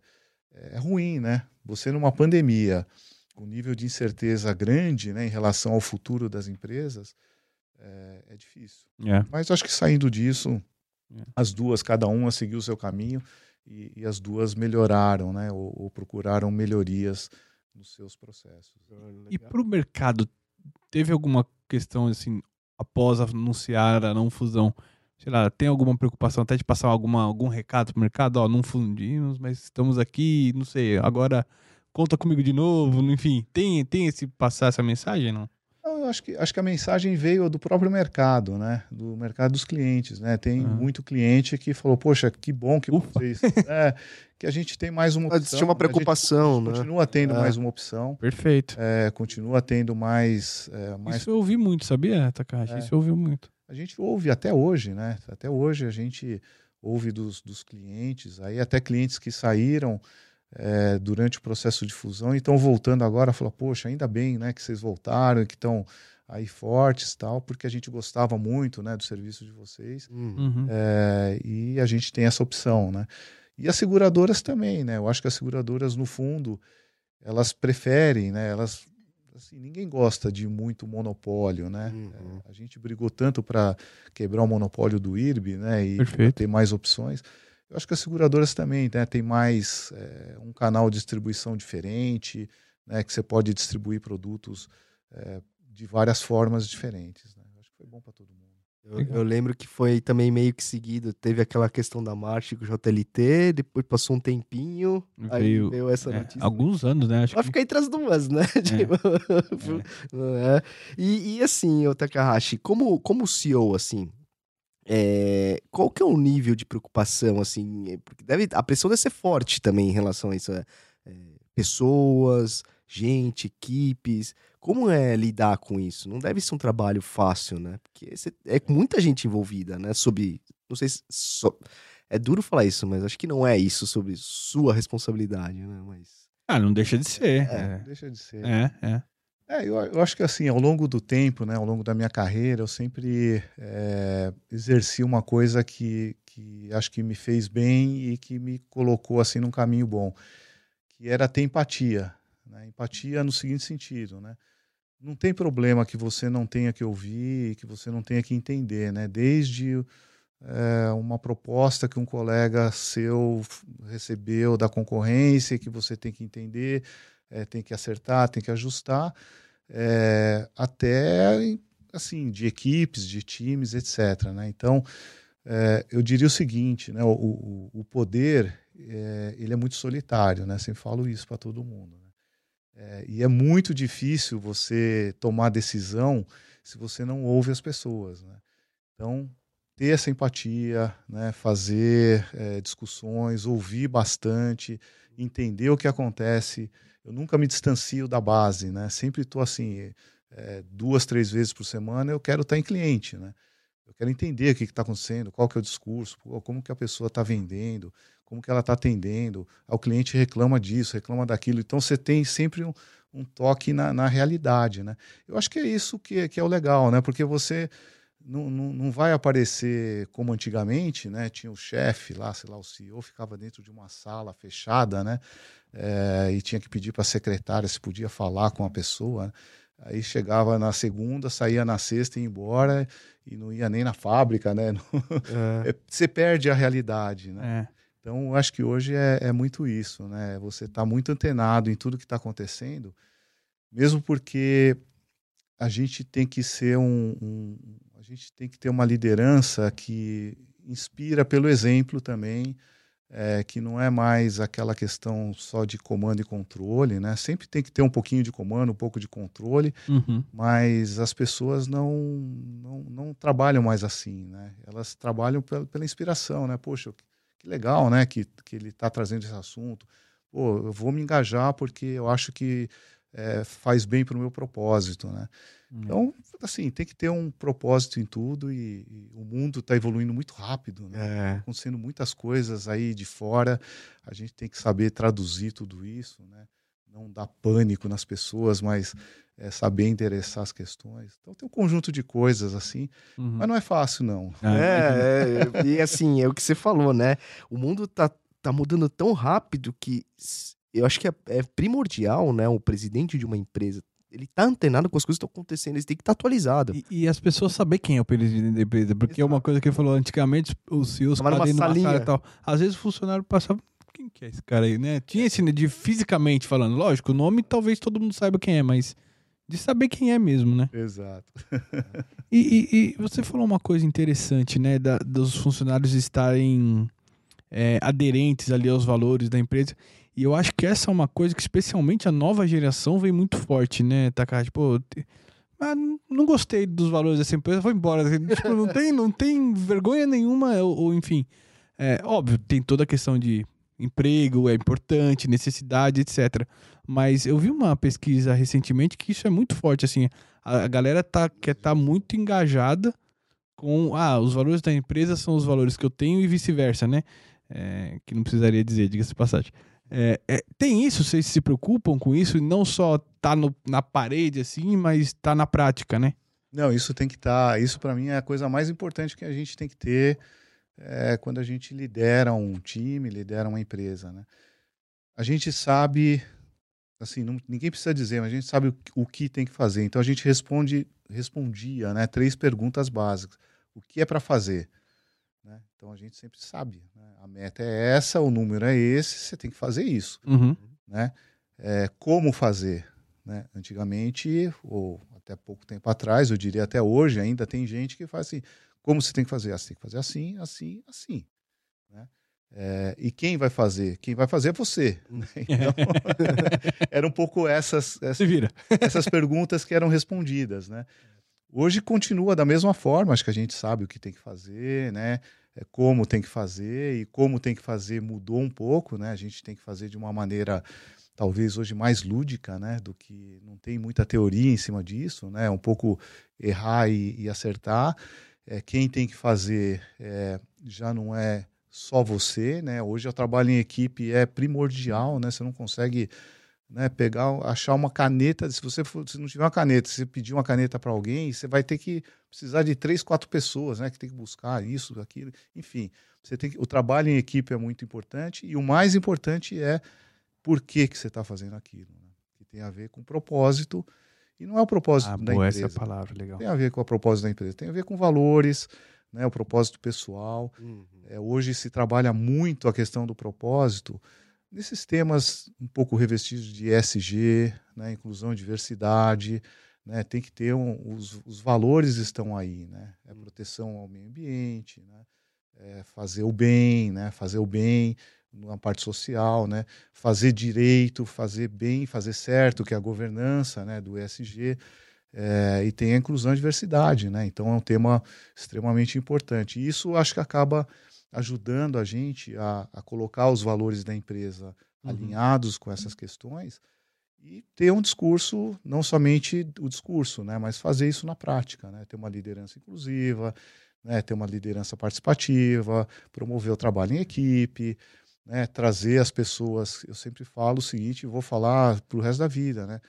é ruim, né? Você numa pandemia, com nível de incerteza grande, né, em relação ao futuro das empresas, é, é difícil. É. Mas acho que saindo disso, É. as duas, cada uma seguiu o seu caminho e, e as duas melhoraram, né? Ou, ou procuraram melhorias nos seus processos. E pro mercado, teve alguma questão assim, após anunciar a não fusão? Sei lá, tem alguma preocupação até de passar alguma, algum recado pro mercado? Ó, não fundimos, mas estamos aqui, não sei, agora conta comigo de novo, enfim. Tem, tem esse passar essa mensagem, não? Eu acho que, acho que a mensagem veio do próprio mercado, né? Do mercado dos clientes, né? Tem Aham. muito cliente que falou, poxa, que bom que Ufa. vocês... é, que a gente tem mais uma Ah, opção. Tinha uma a gente preocupação, né? Continua tendo É. mais uma opção, Perfeito. é, continua tendo mais... é, mais Isso eu ouvi muito, sabia, Takahashi? É. Isso eu ouvi muito. a gente ouve até hoje, né? Até hoje a gente ouve dos, dos clientes, aí até clientes que saíram é, durante o processo de fusão e estão voltando agora, falam, poxa, ainda bem, né, que vocês voltaram e que estão aí fortes, tal, porque a gente gostava muito, né, do serviço de vocês Uhum. Uhum. é, e a gente tem essa opção, né? E as seguradoras também, né? Eu acho que as seguradoras, no fundo, elas preferem, né? Elas, assim, ninguém gosta de muito monopólio, né? Uhum. É, a gente brigou tanto para quebrar o monopólio do IRB, né? E ter mais opções. Eu acho que as seguradoras também, né? Tem mais é, um canal de distribuição diferente, né? Que você pode distribuir produtos é, de várias formas diferentes. Né? Eu acho que foi bom para todo mundo. Eu, eu lembro que foi também meio que seguido. Teve aquela questão da marcha com o JLT, depois passou um tempinho, aí Veio- veio essa É, notícia. alguns anos, né? Acho Vai que... ficar entre as duas, né? [LAUGHS] Tipo, não [LAUGHS] é? E, e assim, o Takahashi, como, como CEO, assim, é, qual que é o nível de preocupação, assim? é, Porque deve, a pressão deve ser forte também em relação a isso. é, é, pessoas, gente, equipes. Como é lidar com isso? Não deve ser um trabalho fácil, né? Porque você- é muita gente envolvida, né? Sob. Não sei se. so- é duro falar isso, mas acho que não é isso sobre sua responsabilidade, né? Mas. Ah, não deixa de ser. Não É, deixa de ser. é. é. É, eu, eu, acho que assim, ao longo do tempo, né, ao longo da minha carreira, eu sempre é, exerci uma coisa que, que acho que me fez bem e que me colocou assim num caminho bom, que era ter empatia. Né? Empatia no seguinte sentido, né? Não tem problema que você não tenha que ouvir, que você não tenha que entender, né? Desde é, uma proposta que um colega seu recebeu da concorrência, que você tem que entender, é, tem que acertar, tem que ajustar, é, até assim de equipes, de times, etc. Né? Então, é, eu diria o seguinte, né? o, o, o poder é, ele é muito solitário, né? Sempre falo isso para todo mundo. Né? É, e é muito difícil você tomar decisão se você não ouve as pessoas. Né? Então, ter essa empatia, né? fazer é, discussões, ouvir bastante, entender o que acontece eu nunca me distancio da base, né? Sempre estou assim, é, duas, três vezes por semana eu quero estar em cliente, né? Eu quero entender o que está acontecendo, qual que é o discurso, como que a pessoa está vendendo, como que ela está atendendo. O cliente reclama disso, reclama daquilo. Então você tem sempre um, um toque na, na, realidade, né? Eu acho que é isso que, que é o legal, né? Porque você não, não, não vai aparecer como antigamente, né? Tinha o chefe lá, sei lá, o CEO ficava dentro de uma sala fechada, né? É, e tinha que pedir para a secretária se podia falar com a pessoa. Né? Aí chegava na segunda, saía na sexta e ia embora e não ia nem na fábrica, né? [LAUGHS] É. é. Você perde a realidade, né? É. Então, eu acho que hoje é, é muito isso, né? Você está muito antenado em tudo que está acontecendo, mesmo porque a gente tem que ser um, um, gente tem que ter uma liderança que inspira pelo exemplo também, é, que não é mais aquela questão só de comando e controle, né? Sempre tem que ter um pouquinho de comando, um pouco de controle, uhum. mas as pessoas não, não, não, trabalham mais assim, né? Elas trabalham pela, pela inspiração, né? Poxa, que legal, né? Que, que ele está trazendo esse assunto. Pô, eu vou me engajar porque eu acho que é, faz bem para o meu propósito, né? Hum. Então, assim, tem que ter um propósito em tudo e, e o mundo está evoluindo muito rápido, né? É. Acontecendo muitas coisas aí de fora, a gente tem que saber traduzir tudo isso, né? Não dar pânico nas pessoas, mas é, saber endereçar as questões. Então tem um conjunto de coisas assim, uhum. mas não é fácil não. É, é, e assim, é o que você falou, né? O mundo tá, tá mudando tão rápido que eu acho que é, é primordial, né, o presidente de uma empresa ele tá antenado com as coisas que estão acontecendo, ele tem que estar tá atualizado. E, e, as pessoas saber quem é o presidente da empresa, porque é uma coisa que ele falou antigamente, os CEOs podem numa sala e tal. Às vezes o funcionário passava, quem que é esse cara aí, né? Tinha esse de fisicamente falando, lógico, o nome talvez todo mundo saiba quem é, mas de saber quem é mesmo, né? Exato. [LAUGHS] e, e, e, você falou uma coisa interessante, né, da, dos funcionários estarem é, aderentes ali aos valores da empresa. E eu acho que essa é uma coisa que, especialmente a nova geração, vem muito forte, né, Takahashi? Pô, ah, não gostei dos valores dessa empresa, vou embora. tipo, não, tem, não tem vergonha nenhuma, ou, ou enfim. É, óbvio, tem toda a questão de emprego, é importante, necessidade, etc. Mas eu vi uma pesquisa recentemente que isso é muito forte, assim. A, a galera tá, quer tá muito engajada com, ah, os valores da empresa são os valores que eu tenho e vice-versa, né? É, que não precisaria dizer, diga-se passagem. É, é, tem isso? Vocês se preocupam com isso? Não só tá no, na parede assim, mas tá na prática, né? Não, isso tem que estar. Tá, isso para mim é a coisa mais importante que a gente tem que ter é, quando a gente lidera um time, lidera uma empresa, né? A gente sabe, assim, não, ninguém precisa dizer, mas a gente sabe o, o, que tem que fazer. Então a gente responde, respondia, né? Três perguntas básicas: o que é para fazer? Né? Então a gente sempre sabe? A meta é essa, o número é esse, você tem que fazer isso. Uhum. Né? É, como fazer? Né? Antigamente, ou até pouco tempo atrás, eu diria até hoje, ainda tem gente que faz assim: como você tem que fazer? Você tem que fazer assim, assim, assim. Né? É, e quem vai fazer? Quem vai fazer é você. Né? [LAUGHS] Então, [LAUGHS] eram um pouco essas, essas, [LAUGHS] essas perguntas que eram respondidas. Né? Hoje continua da mesma forma, acho que a gente sabe o que tem que fazer, né? É, como tem que fazer e como tem que fazer mudou um pouco, né? A gente tem que fazer de uma maneira talvez hoje mais lúdica, né? Do que não tem muita teoria em cima disso, né? Um pouco errar e, e acertar. É, quem tem que fazer é, já não é só você, né? Hoje o trabalho em equipe é primordial, né? Você não consegue né, pegar, achar uma caneta. Se você for, se não tiver uma caneta, se você pedir uma caneta para alguém, você vai ter que precisar de três, quatro pessoas, né, que tem que buscar isso, aquilo, enfim. Você tem que, o trabalho em equipe é muito importante e o mais importante é por que que você está fazendo aquilo, né, que tem a ver com propósito e não é o propósito Ah, da boa, empresa. essa é a palavra, legal. Tem a ver com o propósito da empresa, tem a ver com valores, né, o propósito pessoal. Uhum. É, hoje se trabalha muito a questão do propósito nesses temas um pouco revestidos de ESG, né, inclusão e diversidade, né, tem que ter um, os, os valores estão aí, né, é proteção ao meio ambiente, né, é fazer o bem, né, fazer o bem na parte social, né, fazer direito, fazer bem, fazer certo, que é a governança, né, do ESG, é, e tem a inclusão e diversidade, né, então é um tema extremamente importante. E isso acho que acaba ajudando a gente a, a colocar os valores da empresa Uhum. alinhados com essas questões e ter um discurso, não somente o discurso, né, mas fazer isso na prática, né, ter uma liderança inclusiva, né, ter uma liderança participativa, promover o trabalho em equipe, né, trazer as pessoas. Eu sempre falo o seguinte, vou falar para o resto da vida, né,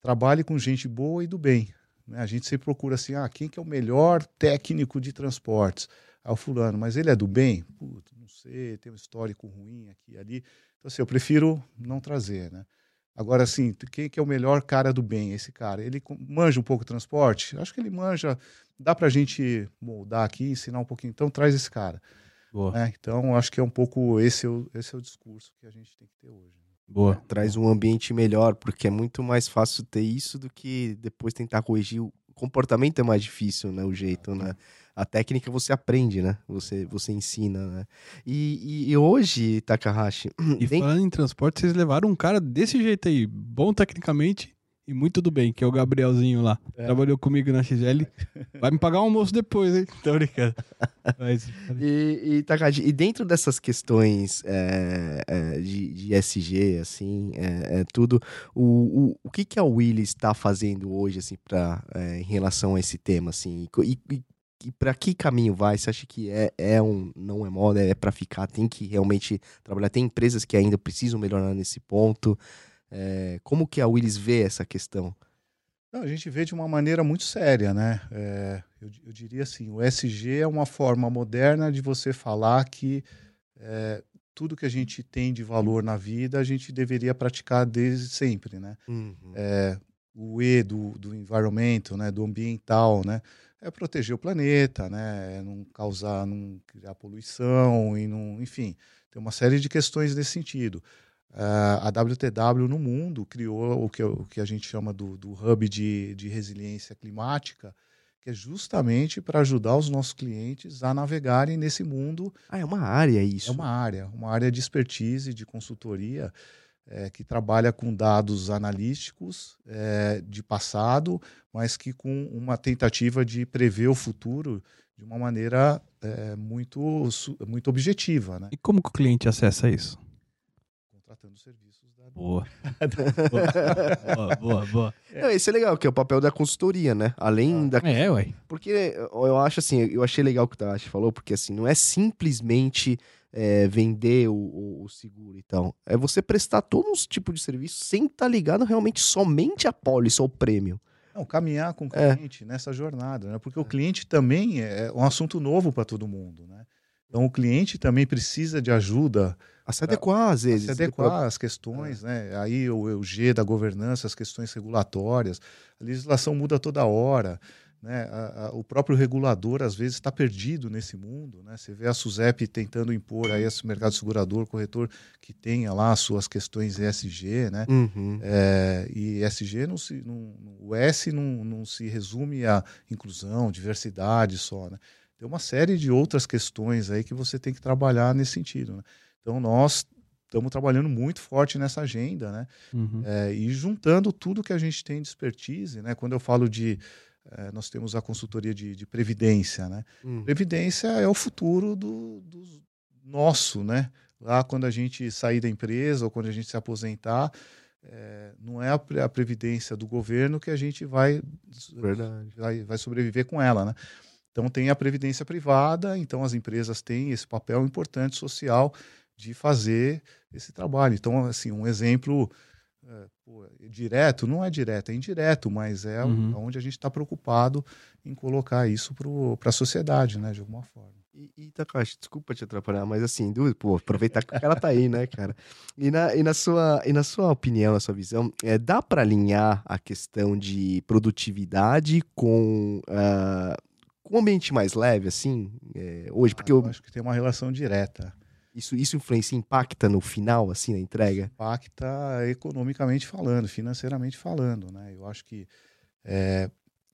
trabalhe com gente boa e do bem. Né, a gente sempre procura assim, ah, quem que é o melhor técnico de transportes? Ah, o fulano, mas ele é do bem? Puta, não sei, tem um histórico ruim aqui e ali. Então, assim, eu prefiro não trazer, né? Agora, assim, quem que é o melhor cara do bem? Esse cara, ele manja um pouco de transporte? Acho que ele manja, dá pra gente moldar aqui, ensinar um pouquinho. Então, traz esse cara, Boa, né? Então, acho que é um pouco esse é o, esse é o discurso que a gente tem que ter hoje. né? boa. Traz um ambiente melhor, porque é muito mais fácil ter isso do que depois tentar corrigir. Comportamento é mais difícil, né? O jeito, né? A técnica você aprende, né? Você, você ensina, né? E, e hoje, Takahashi, [CLEARS THROAT] E dentro- falando em transporte, vocês levaram um cara desse jeito aí, bom tecnicamente e muito do bem, que é o Gabrielzinho lá. É. Trabalhou comigo na XL. Vai me pagar um almoço depois, hein? Tô brincando. [LAUGHS] Mas, E, e, e dentro dessas questões é, é, de, de SG, assim, é, é tudo, o, o, o que, que a Willis está fazendo hoje, assim, pra, é, em relação a esse tema, assim, e, e, e para que caminho vai? Você acha que é, é um, não é moda, é para ficar, tem que realmente trabalhar? Tem empresas que ainda precisam melhorar nesse ponto? É, como que a Willis vê essa questão? Não, a gente vê de uma maneira muito séria, né? É, eu, eu diria assim, o SG é uma forma moderna de você falar que é, tudo que a gente tem de valor na vida a gente deveria praticar desde sempre, né? É, o E do, do environment, né, do ambiental, né, é proteger o planeta, né, é não causar, não criar poluição e não, enfim, tem uma série de questões nesse sentido. Ah, a WTW no mundo criou o que, o que a gente chama do, do hub de, de resiliência climática, que é justamente para ajudar os nossos clientes a navegarem nesse mundo Ah, é uma área isso. é uma área, uma área de expertise, de consultoria, eh, que trabalha com dados analíticos eh, de passado, mas que com uma tentativa de prever o futuro de uma maneira eh, muito, muito objetiva, né? e como que o cliente acessa isso? Contratando serviços da [LAUGHS] Boa. boa, boa, boa. Não, esse é legal, que é o papel da consultoria, né? Além da É, ué. Porque eu acho assim, eu achei legal o que o Takashi falou, porque assim, não é simplesmente é, vender o, o- seguro e tal. É você prestar todos os tipos de serviço sem estar ligado realmente somente à pólice ou prêmio. Não, caminhar com o É. cliente nessa jornada, né? Porque o cliente também é um assunto novo para todo mundo, né? Então o cliente também precisa de ajuda A se adequar, às a vezes. se adequar às questões, né? Aí o, o G da governança, as questões regulatórias, a legislação muda toda hora, né? A- a- o próprio regulador às vezes está perdido nesse mundo, né? Você vê a SUSEP tentando impor aí esse mercado segurador, corretor que tenha lá as suas questões ESG, né? Uhum. É, e ESG não se, não, o S não, não se resume a inclusão, diversidade só, né? Tem uma série de outras questões aí que você tem que trabalhar nesse sentido, né? Então nós estamos trabalhando muito forte nessa agenda, né? Uhum. É, e juntando tudo que a gente tem de expertise, né? Quando eu falo de é, nós temos a consultoria de, de previdência, né? Uhum. Previdência é o futuro do, do nosso, né? Lá quando a gente sair da empresa ou quando a gente se aposentar, é, não é a, a previdência do governo que a gente vai, Verdade. vai, vai sobreviver com ela, né? Então tem a previdência privada, então as empresas têm esse papel importante social de fazer esse trabalho. Então, assim, um exemplo é, pô, é direto, não é direto, é indireto, mas é uhum. onde a gente está preocupado em colocar isso para a sociedade, né, de alguma forma. E, e Takashi, desculpa te atrapalhar, mas assim, do, pô, aproveitar que o cara tá aí, né, cara? E na, e na, sua, e na sua opinião, na sua visão, é, dá para alinhar a questão de produtividade com, uh, com um ambiente mais leve, assim, é, hoje? Porque ah, eu, eu acho que tem uma relação direta. Isso, isso influencia, impacta no final, assim, na entrega? Impacta economicamente falando, financeiramente falando, né? Eu acho que é,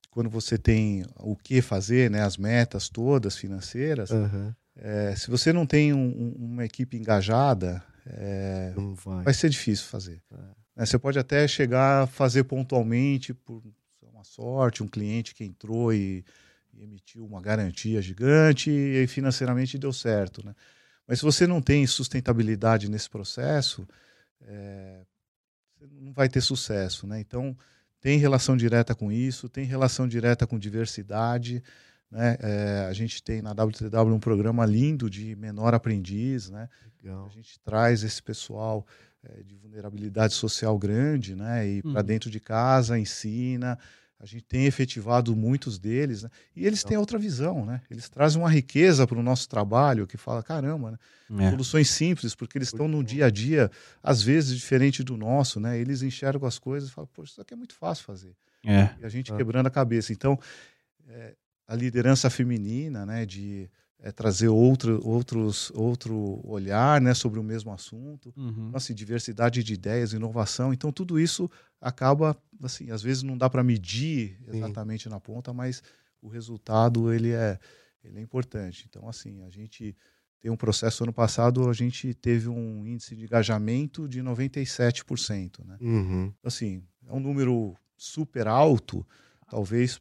quando você tem o que fazer, né, as metas todas financeiras, uhum. é, se você não tem um, uma equipe engajada, é, vai. vai. ser difícil fazer. É. Você pode até chegar a fazer pontualmente por uma sorte, um cliente que entrou e emitiu uma garantia gigante e financeiramente deu certo, né? Mas se você não tem sustentabilidade nesse processo, é, você não vai ter sucesso, né? Então, tem relação direta com isso, tem relação direta com diversidade, né? É, a gente tem na WTW um programa lindo de menor aprendiz, né? Legal. A gente traz esse pessoal é, de vulnerabilidade social grande, né? E uhum. para dentro de casa ensina, a gente tem efetivado muitos deles, né? E eles têm outra visão, né? Eles trazem uma riqueza para o nosso trabalho que fala, caramba, né? É. Soluções simples, porque eles estão no dia a dia, às vezes, diferente do nosso, né? Eles enxergam as coisas e falam, poxa, isso aqui é muito fácil fazer. É. E a gente é. quebrando a cabeça. Então, é, a liderança feminina, né? De é, trazer outro, outros, outro olhar né, sobre o mesmo assunto, uhum. assim, diversidade de ideias, inovação. Então, tudo isso acaba, assim, às vezes não dá para medir exatamente Sim. na ponta, mas o resultado ele é, ele é importante. Então, assim, a gente tem um processo, ano passado a gente teve um índice de engajamento de 97%. Né? Uhum. Assim, é um número super alto, talvez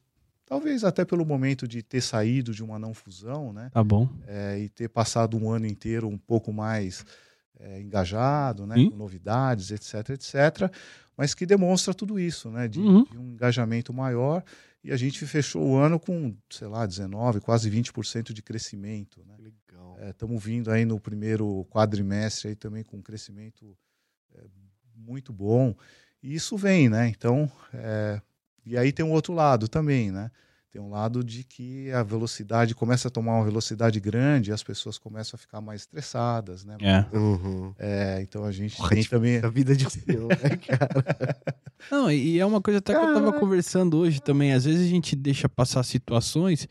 Talvez até pelo momento de ter saído de uma não fusão, né? Tá bom. É, e ter passado um ano inteiro um pouco mais é, engajado, né? Com novidades, etc, etc. Mas que demonstra tudo isso, né? De, uhum. de, um engajamento maior. E a gente fechou o ano com, sei lá, 19, quase 20% de crescimento. Né? Legal. Estamos é, vindo aí no primeiro quadrimestre aí também com um crescimento é, muito bom. E isso vem, né? Então, é, e aí tem um outro lado também, né? Tem um lado de que a velocidade começa a tomar uma velocidade grande e as pessoas começam a ficar mais estressadas, né? É. Uhum. é então a gente Pode tem também. A vida de [LAUGHS] Deus, né, cara? [LAUGHS] Não, e é uma coisa até que eu tava conversando hoje também. Às vezes a gente deixa passar situações,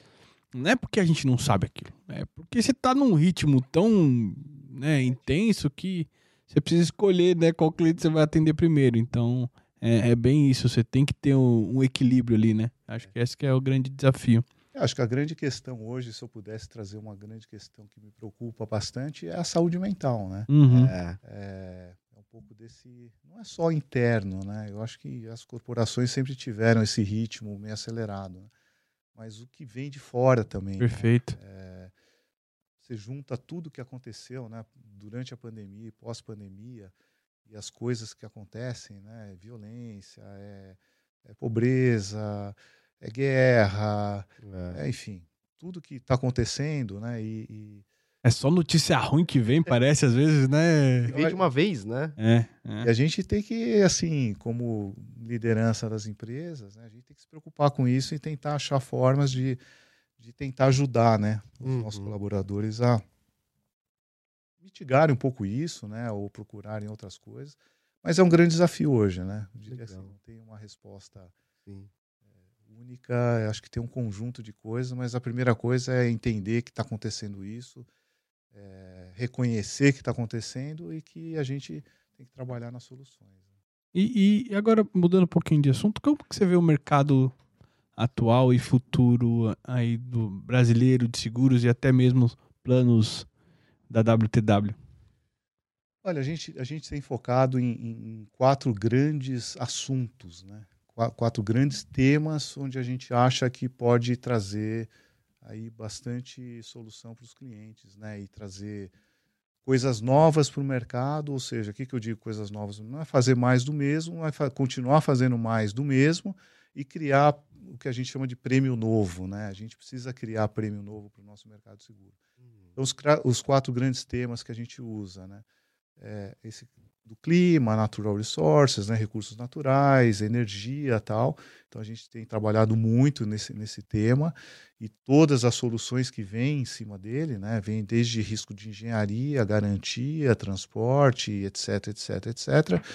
não é porque a gente não sabe aquilo, é porque você tá num ritmo tão né, intenso que você precisa escolher né, qual cliente você vai atender primeiro. Então, é, é bem isso, você tem que ter um, um, equilíbrio ali, né? Acho que esse que é o grande desafio. Eu acho que a grande questão hoje, se eu pudesse trazer uma grande questão que me preocupa bastante, é a saúde mental, né? Uhum. É, é, é, um pouco desse. Não é só interno, né? Eu acho que as corporações sempre tiveram esse ritmo meio acelerado. Né? Mas o que vem de fora também. Né? Perfeito. Né? É, você junta tudo que aconteceu né, durante a pandemia e pós-pandemia e as coisas que acontecem, né? Violência, é, é pobreza, é guerra, é. É, enfim, tudo que está acontecendo, né? E, e, É só notícia ruim que vem, parece às vezes, né? Vem de uma vez, né? É, é. E a gente tem que, assim, como liderança das empresas, né? a gente tem que se preocupar com isso e tentar achar formas de, de tentar ajudar, né? Os uhum. nossos colaboradores a mitigarem um pouco isso, né? Ou procurarem outras coisas. Mas é um grande desafio hoje, né? Eu diria assim, não tem uma resposta é, única. Acho que tem um conjunto de coisas, mas a primeira coisa é entender que está acontecendo isso, é, reconhecer que está acontecendo e que a gente tem que trabalhar nas soluções. Né? E, e, agora, mudando um pouquinho de assunto, como que você vê o mercado atual e futuro aí do brasileiro de seguros e até mesmo planos da WTW? Olha, a gente, a gente tem focado em, em quatro grandes assuntos, né? Qu quatro grandes temas onde a gente acha que pode trazer aí bastante solução para os clientes, né? E trazer coisas novas para o mercado, ou seja, o que, que eu digo coisas novas? Não é fazer mais do mesmo, é fa continuar fazendo mais do mesmo e criar o que a gente chama de prêmio novo, né? A gente precisa criar prêmio novo para o nosso mercado seguro. Então, os, os, quatro grandes temas que a gente usa, né? É esse do clima, natural resources, né, recursos naturais, energia tal. Então a gente tem trabalhado muito nesse, nesse tema e todas as soluções que vêm em cima dele, né, vêm desde risco de engenharia, garantia, transporte, etc, etc, etc.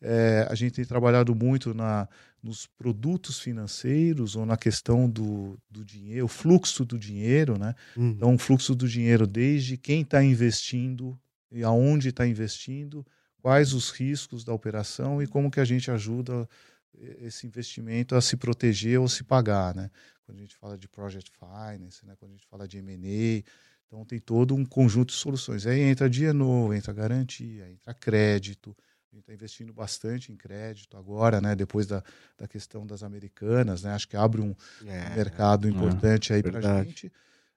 É, a gente tem trabalhado muito na, nos produtos financeiros ou na questão do, do dinheiro, o fluxo do dinheiro, né? Uhum. Então, o fluxo do dinheiro desde quem está investindo e aonde está investindo, quais os riscos da operação e como que a gente ajuda esse investimento a se proteger ou se pagar, né? Quando a gente fala de project finance, né? Quando a gente fala de M&A, então tem todo um conjunto de soluções. Aí entra DNO, entra garantia, entra crédito, a gente está investindo bastante em crédito agora, né? Depois da, da questão das americanas, né? Acho que abre um é, mercado é. importante é, aí para a gente.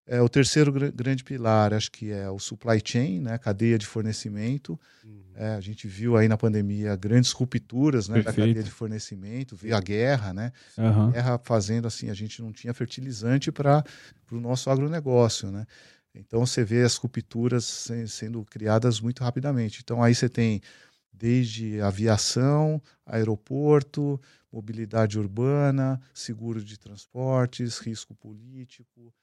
É, o terceiro gr grande pilar, acho que é o supply chain, né? Cadeia de fornecimento. Uhum. É, a gente viu aí na pandemia grandes rupturas, né? Da cadeia de fornecimento, veio a guerra, né? Uhum. A guerra fazendo assim, a gente não tinha fertilizante para o nosso agronegócio, né? Então você vê as rupturas sendo criadas muito rapidamente. Então aí você tem desde aviação, aeroporto, mobilidade urbana, seguro de transportes, risco político.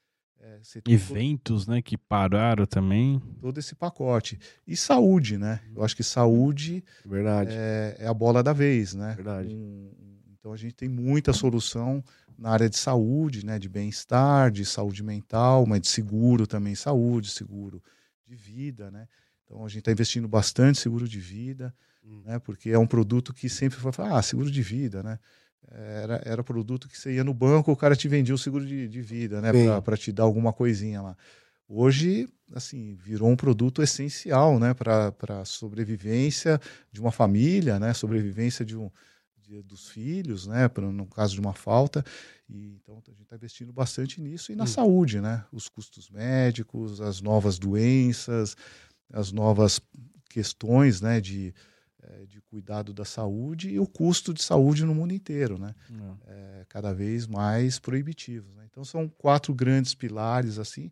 É, Eventos, todo, né, que pararam também. Todo esse pacote. E saúde, né? Eu acho que saúde Verdade. É, é a bola da vez, né? Verdade. Um, então a gente tem muita solução na área de saúde, né, de bem-estar, de saúde mental, mas de seguro também, saúde, seguro de vida, né? Então a gente está investindo bastante seguro de vida, hum. né? Porque é um produto que sempre foi falar, ah, seguro de vida, né? Era, era produto que você ia no banco, o cara te vendia o seguro de, de vida, né? Para te dar alguma coisinha lá. Hoje, assim, virou um produto essencial, né? Para a sobrevivência de uma família, né? Sobrevivência de um, dos filhos, né? Pra, no caso de uma falta. E, então, a gente está investindo bastante nisso e na hum. saúde, né? Os custos médicos, as novas doenças, as novas questões né, de, eh, de cuidado da saúde e o custo de saúde no mundo inteiro, né? É, cada vez mais proibitivos. Né? Então são quatro grandes pilares assim,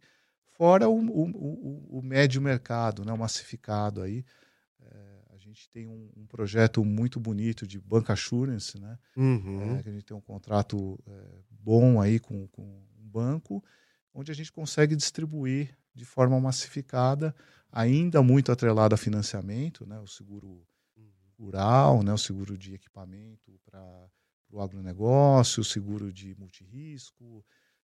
fora o, o, o, o médio mercado, né, o massificado aí. É, a gente tem um, um, projeto muito bonito de bank assurance, né? Uhum. É, que a gente tem um contrato bom aí com, com um banco, onde a gente consegue distribuir de forma massificada ainda muito atrelado a financiamento, né? o seguro rural, né? o seguro de equipamento para o agronegócio, o seguro de multirisco,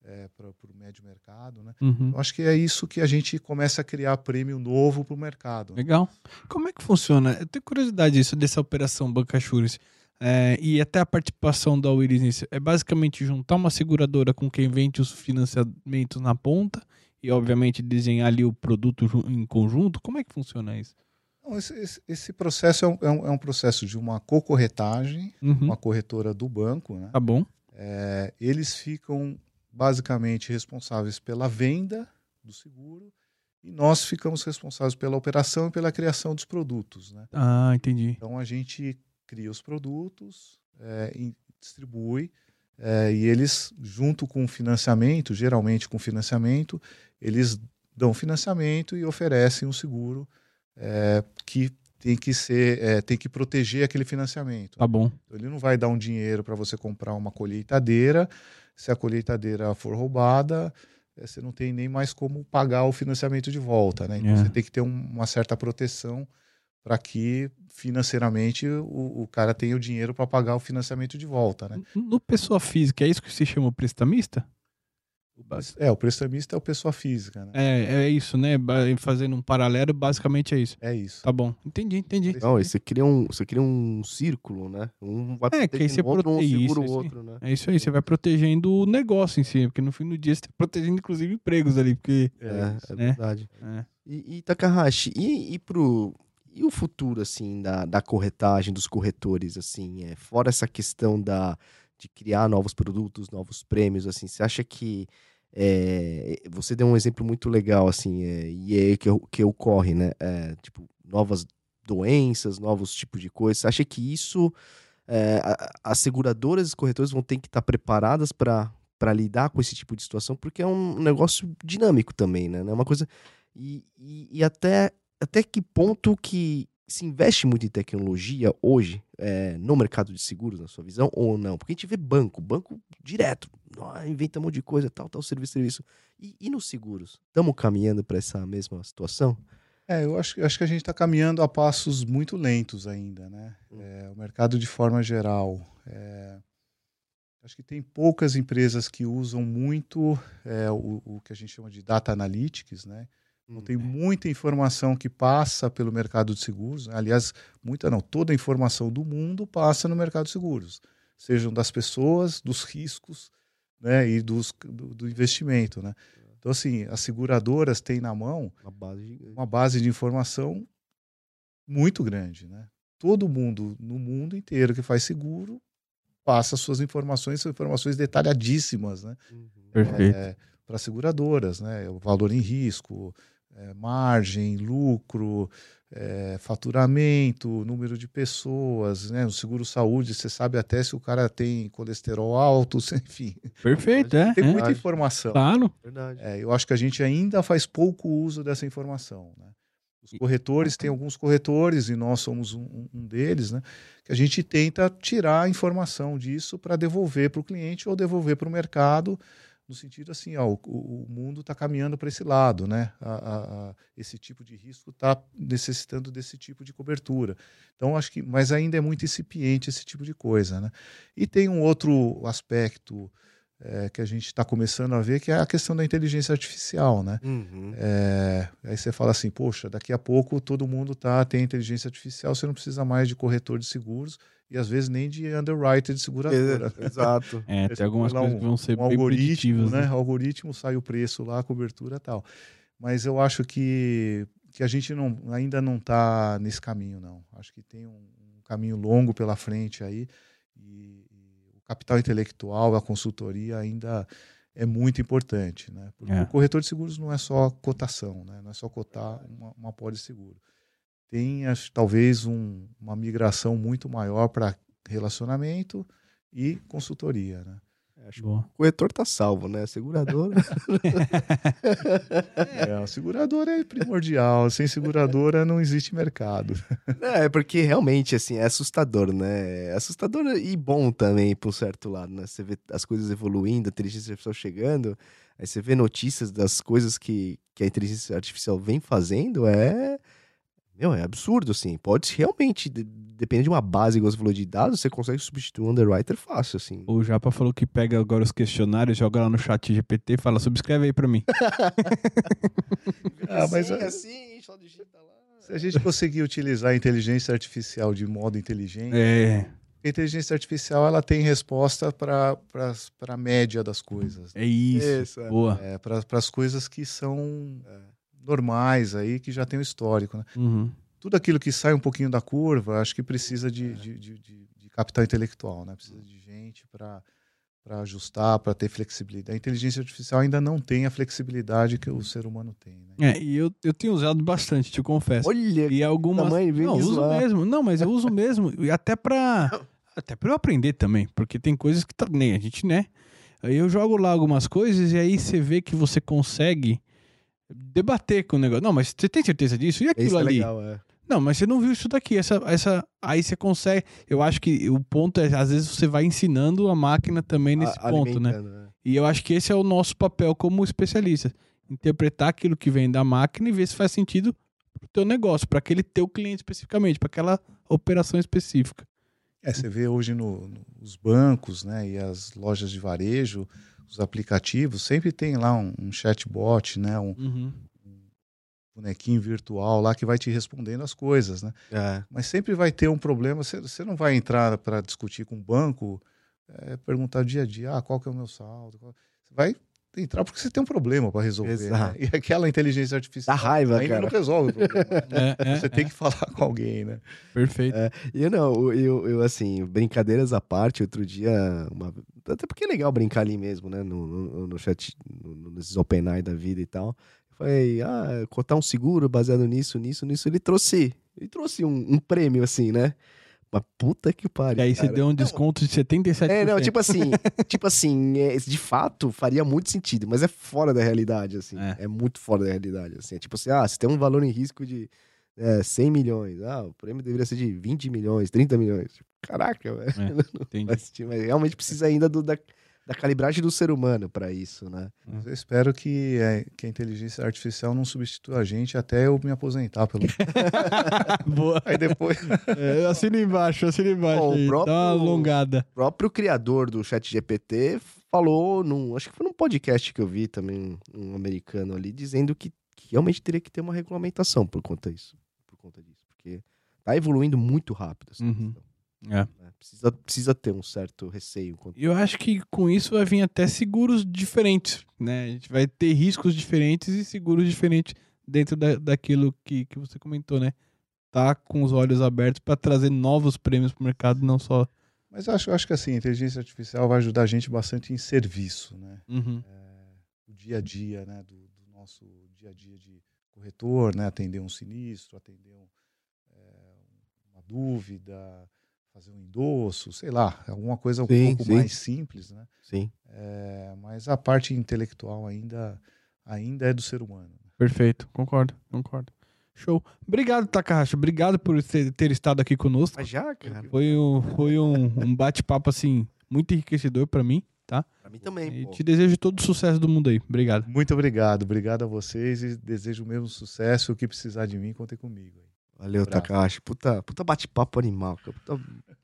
é, para o médio mercado. Né? Uhum. Eu acho que é isso que a gente começa a criar prêmio novo para o mercado. Legal. Como é que funciona? Eu tenho curiosidade disso, dessa operação Bancassurance. É, e até a participação da Willis nisso. É basicamente juntar uma seguradora com quem vende os financiamentos na ponta e, obviamente, desenhar ali o produto em conjunto? Como é que funciona isso? Esse, esse, processo é um, é um, é um, processo de uma co-corretagem, uhum. uma corretora do banco. Né? Tá bom. É, eles ficam basicamente responsáveis pela venda do seguro e nós ficamos responsáveis pela operação e pela criação dos produtos. Né? Ah, entendi. Então a gente cria os produtos, é, distribui é, e eles, junto com o financiamento, geralmente com financiamento, eles dão financiamento e oferecem um seguro é, que tem que ser é, tem que proteger aquele financiamento. Tá bom. Então, ele não vai dar um dinheiro para você comprar uma colheitadeira. Se a colheitadeira for roubada, é, você não tem nem mais como pagar o financiamento de volta, né? Então é. você tem que ter um, uma certa proteção para que financeiramente o, o, cara tenha o dinheiro para pagar o financiamento de volta, né? No pessoa física, é isso que se chama prestamista? É, o prestamista é o pessoa física, né? É, é isso, né? Fazendo um paralelo, basicamente é isso. É isso. Tá bom, entendi, entendi. Não, você cria um, você cria um círculo, né? Um vai é, que aí você um outro, um segura o outro, né? É isso aí, você vai protegendo o negócio em si, porque no fim do dia você tá protegendo inclusive empregos ali, porque... É, é, é né? verdade. É. E, e Takahashi, e, e pro e o futuro, assim, da, da corretagem, dos corretores, assim, é, fora essa questão da, de criar novos produtos, novos prêmios, assim, você acha que é, você deu um exemplo muito legal, assim, é, e é que, que ocorre, né? É, tipo, novas doenças, novos tipos de coisas. Você acha que isso, é, as seguradoras e corretores vão ter que estar preparadas para para lidar com esse tipo de situação, porque é um negócio dinâmico também, né? É uma coisa. E, e, e até até que ponto que se investe muito em tecnologia hoje é, no mercado de seguros, na sua visão, ou não? Porque a gente vê banco, banco direto, ah, inventa um monte de coisa, tal, tal, serviço, serviço. E, e nos seguros? Estamos caminhando para essa mesma situação? É, eu acho, eu acho que a gente está caminhando a passos muito lentos ainda, né? Hum. É, o mercado de forma geral. é, acho que tem poucas empresas que usam muito é, o, o que a gente chama de data analytics, né? Então, tem muita informação que passa pelo mercado de seguros. Aliás, muita não, toda a informação do mundo passa no mercado de seguros, sejam das pessoas, dos riscos, né, e dos, do, do investimento, né? Então, assim, as seguradoras têm na mão Uma base uma base de informação muito grande, né? Todo mundo no mundo inteiro que faz seguro passa suas informações, são informações detalhadíssimas, né? Uhum. Perfeito. para seguradoras, né? O valor em risco, é, margem, lucro, é, faturamento, número de pessoas, né? O seguro saúde, você sabe até se o cara tem colesterol alto, [LAUGHS] enfim, Perfeito, é. tem é. muita informação. Claro. Verdade. É, eu acho que a gente ainda faz pouco uso dessa informação. Né? Os corretores, tem alguns corretores, e nós somos um, um- um deles, né? que a gente tenta tirar a informação disso para devolver para o cliente ou devolver para o mercado, no sentido assim, ó, o, o- mundo está caminhando para esse lado, né? A- a- a- esse tipo de risco está necessitando desse tipo de cobertura. Então, acho que, mas ainda é muito incipiente esse tipo de coisa. Né? E tem um outro aspecto é, que a gente está começando a ver, que é a questão da inteligência artificial, né? Uhum. É, aí você fala assim, poxa, daqui a pouco todo mundo tá tem inteligência artificial, você não precisa mais de corretor de seguros e às vezes nem de underwriter de seguradora. Ex- Exato. É, tem algumas coisas que vão ser um bem algoritmo, né? né? Algoritmo sai o preço lá, a cobertura e tal. Mas eu acho que, que a gente não, ainda não está nesse caminho, não. Acho que tem um, um caminho longo pela frente aí e, e o capital intelectual, a consultoria ainda é muito importante, né? Porque É. o corretor de seguros não é só cotação, né? Não é só cotar uma, uma pólice de seguro. Tem, acho, talvez, um- uma migração muito maior para relacionamento e consultoria, né? Acho que Boa. o corretor tá salvo, né? A seguradora. [LAUGHS] É, a seguradora é primordial. Sem seguradora não existe mercado. [LAUGHS] é, porque realmente, assim, é assustador, né? É assustador e bom também, por um certo lado, né? Você vê as coisas evoluindo, a inteligência artificial chegando, aí você vê notícias das coisas que, que a inteligência artificial vem fazendo, é. Meu, é absurdo, assim. Pode realmente, de- depende de uma base, igual você falou, de dados, você consegue substituir um underwriter fácil, assim. O Japa falou que pega agora os questionários, joga lá no chat GPT e fala, subscreve aí pra mim. [LAUGHS] Ah, mas assim, é- assim, só digita lá. Se a gente conseguir utilizar a inteligência artificial de modo inteligente, É, a inteligência artificial ela tem resposta para a média das coisas. é isso. Isso, é. Boa. É, para as coisas que são normais aí, que já tem o histórico. Né? Uhum. Tudo aquilo que sai um pouquinho da curva, acho que precisa de, de, de, de- de capital intelectual, né? precisa de gente para para ajustar, para ter flexibilidade. A inteligência artificial ainda não tem a flexibilidade que o ser humano tem. Né? É, e eu, eu tenho usado bastante, te confesso. Olha, E algumas. tamanho, vem não, me uso mesmo. Não, mas eu uso mesmo. E até pra. [LAUGHS] Até pra eu aprender também. Porque tem coisas que tá, nem a gente, né? Aí eu jogo lá algumas coisas e aí você vê que você consegue debater com o negócio. Não, mas você tem certeza disso? E aquilo isso é ali? legal, é. Não, mas você não viu isso daqui. Essa, essa, aí você consegue. Eu acho que o ponto é, às vezes, você vai ensinando a máquina também nesse A- ponto, né? alimentando, é. E eu acho que esse é o nosso papel como especialista. Interpretar aquilo que vem da máquina e ver se faz sentido pro teu negócio, para aquele teu cliente especificamente, para aquela operação específica. É, você vê hoje no- nos bancos né, e as lojas de varejo, os aplicativos, sempre tem lá um, um chatbot, né, um Uhum. bonequinho virtual lá que vai te respondendo as coisas. Né? É. Mas sempre vai ter um problema, você, não vai entrar para discutir com o banco, é, perguntar dia a dia, ah, qual que é o meu saldo? Você vai entrar porque você tem um problema para resolver. Exato. Né? E aquela inteligência artificial Dá raiva, ainda cara. não resolve o problema. [LAUGHS] É, é, Você tem que falar com alguém, né? Perfeito. E eu não, eu, eu, assim, brincadeiras à parte, outro dia, uma- até porque é legal brincar ali mesmo, né, no, no, no chat, no, nesses OpenAI da vida e tal. Eu falei, ah, cotar um seguro baseado nisso, nisso, nisso. Ele trouxe, ele trouxe um, um prêmio, assim, né? Mas puta que pariu. E aí você cara. deu um desconto de 77%. É, não, tipo assim, [LAUGHS] tipo assim, é, de fato faria muito sentido, mas é fora da realidade, assim. É. É, muito fora da realidade, assim. É tipo assim, ah, você tem um valor em risco de é, 100 milhões. Ah, o prêmio deveria ser de 20 milhões, 30 milhões. Caraca, velho. É. [LAUGHS] Mas, mas realmente precisa ainda do, da, da calibragem do ser humano para isso, né? Mas eu espero que, é, que a inteligência artificial não substitua a gente até eu me aposentar. Pelo... [LAUGHS] Boa. Aí depois. É, assina embaixo, assina embaixo. O aí. próprio- Dá uma alongada. O próprio criador do ChatGPT falou num. Acho que foi num podcast que eu vi também, um americano ali, dizendo que, que realmente teria que ter uma regulamentação por conta disso. Por conta disso. Porque tá evoluindo muito rápido essa Uhum. questão, É. né? Precisa, precisa ter um certo receio. Eu acho que com isso vai vir até seguros diferentes, né? A gente vai ter riscos diferentes e seguros diferentes dentro da, daquilo que, que você comentou, né? Tá com os olhos abertos para trazer novos prêmios pro mercado, não só. Mas eu acho, eu acho que assim, a inteligência artificial vai ajudar a gente bastante em serviço, né? Uhum. o dia a dia, né, do, do nosso dia a dia de corretor, né, atender um sinistro, atender um, é, uma dúvida, fazer um endosso, sei lá, alguma coisa um Sim, pouco sim. mais simples, né? Sim. É, mas a parte intelectual ainda ainda é do ser humano. Perfeito, concordo, concordo. Show. Obrigado, Takahashi. Obrigado por ter, ter estado aqui conosco. Mas já, cara. Foi um, foi um, um bate-papo, assim, muito enriquecedor para mim, tá? Pra mim também, E pô. te desejo todo o sucesso do mundo aí. Obrigado. Muito obrigado, obrigado a vocês e desejo o mesmo sucesso. O que precisar de mim, contem comigo. Valeu, Abraço. Takahashi. Puta, puta bate-papo animal, cara. Puta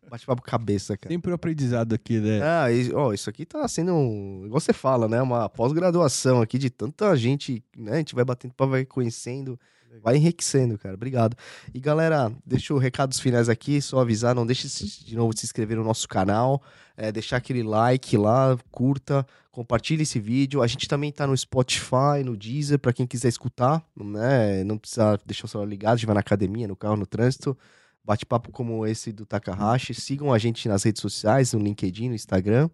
bate-papo cabeça, cara. Sempre o aprendizado aqui, né? Ah, e- ó, isso aqui tá sendo, um, igual você fala, né? Uma pós-graduação aqui de tanta gente, né? A gente vai batendo, papo, vai conhecendo, vai enriquecendo, cara. Obrigado. E galera, deixa os recados finais aqui, só avisar, não deixe de novo de se inscrever no nosso canal, é, deixar aquele like lá, curta, compartilhe esse vídeo. A gente também tá no Spotify, no Deezer, pra quem quiser escutar, né? Não precisa deixar o celular ligado, estiver na academia, no carro, no trânsito. Bate-papo como esse do Takahashi. Sigam a gente nas redes sociais, no LinkedIn, no Instagram.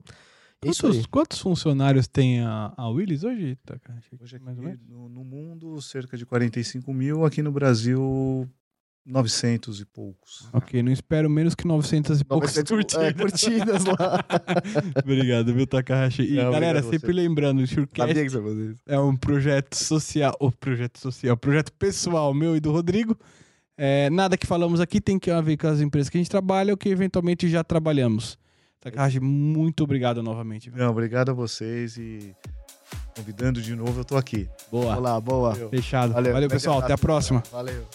Quantos, quantos funcionários tem a, a Willis hoje, Takahashi? Hoje aqui Mais ou menos? no, no mundo, cerca de 45 mil, aqui no Brasil, 900 e poucos. Ok, não espero menos que 900 e poucas 900, é, curtidas. curtidas lá. [LAUGHS] Obrigado, viu, Takahashi? E Não, galera, sempre você. lembrando, o é um projeto social, o projeto social, projeto pessoal meu e do Rodrigo. É, nada que falamos aqui tem que ver com as empresas que a gente trabalha ou que eventualmente já trabalhamos. Takahashi, muito obrigado novamente. Não, obrigado a vocês e convidando de novo, eu tô aqui. Boa, Boa, boa. Valeu. fechado. Valeu. Valeu, pessoal, até a próxima. Valeu.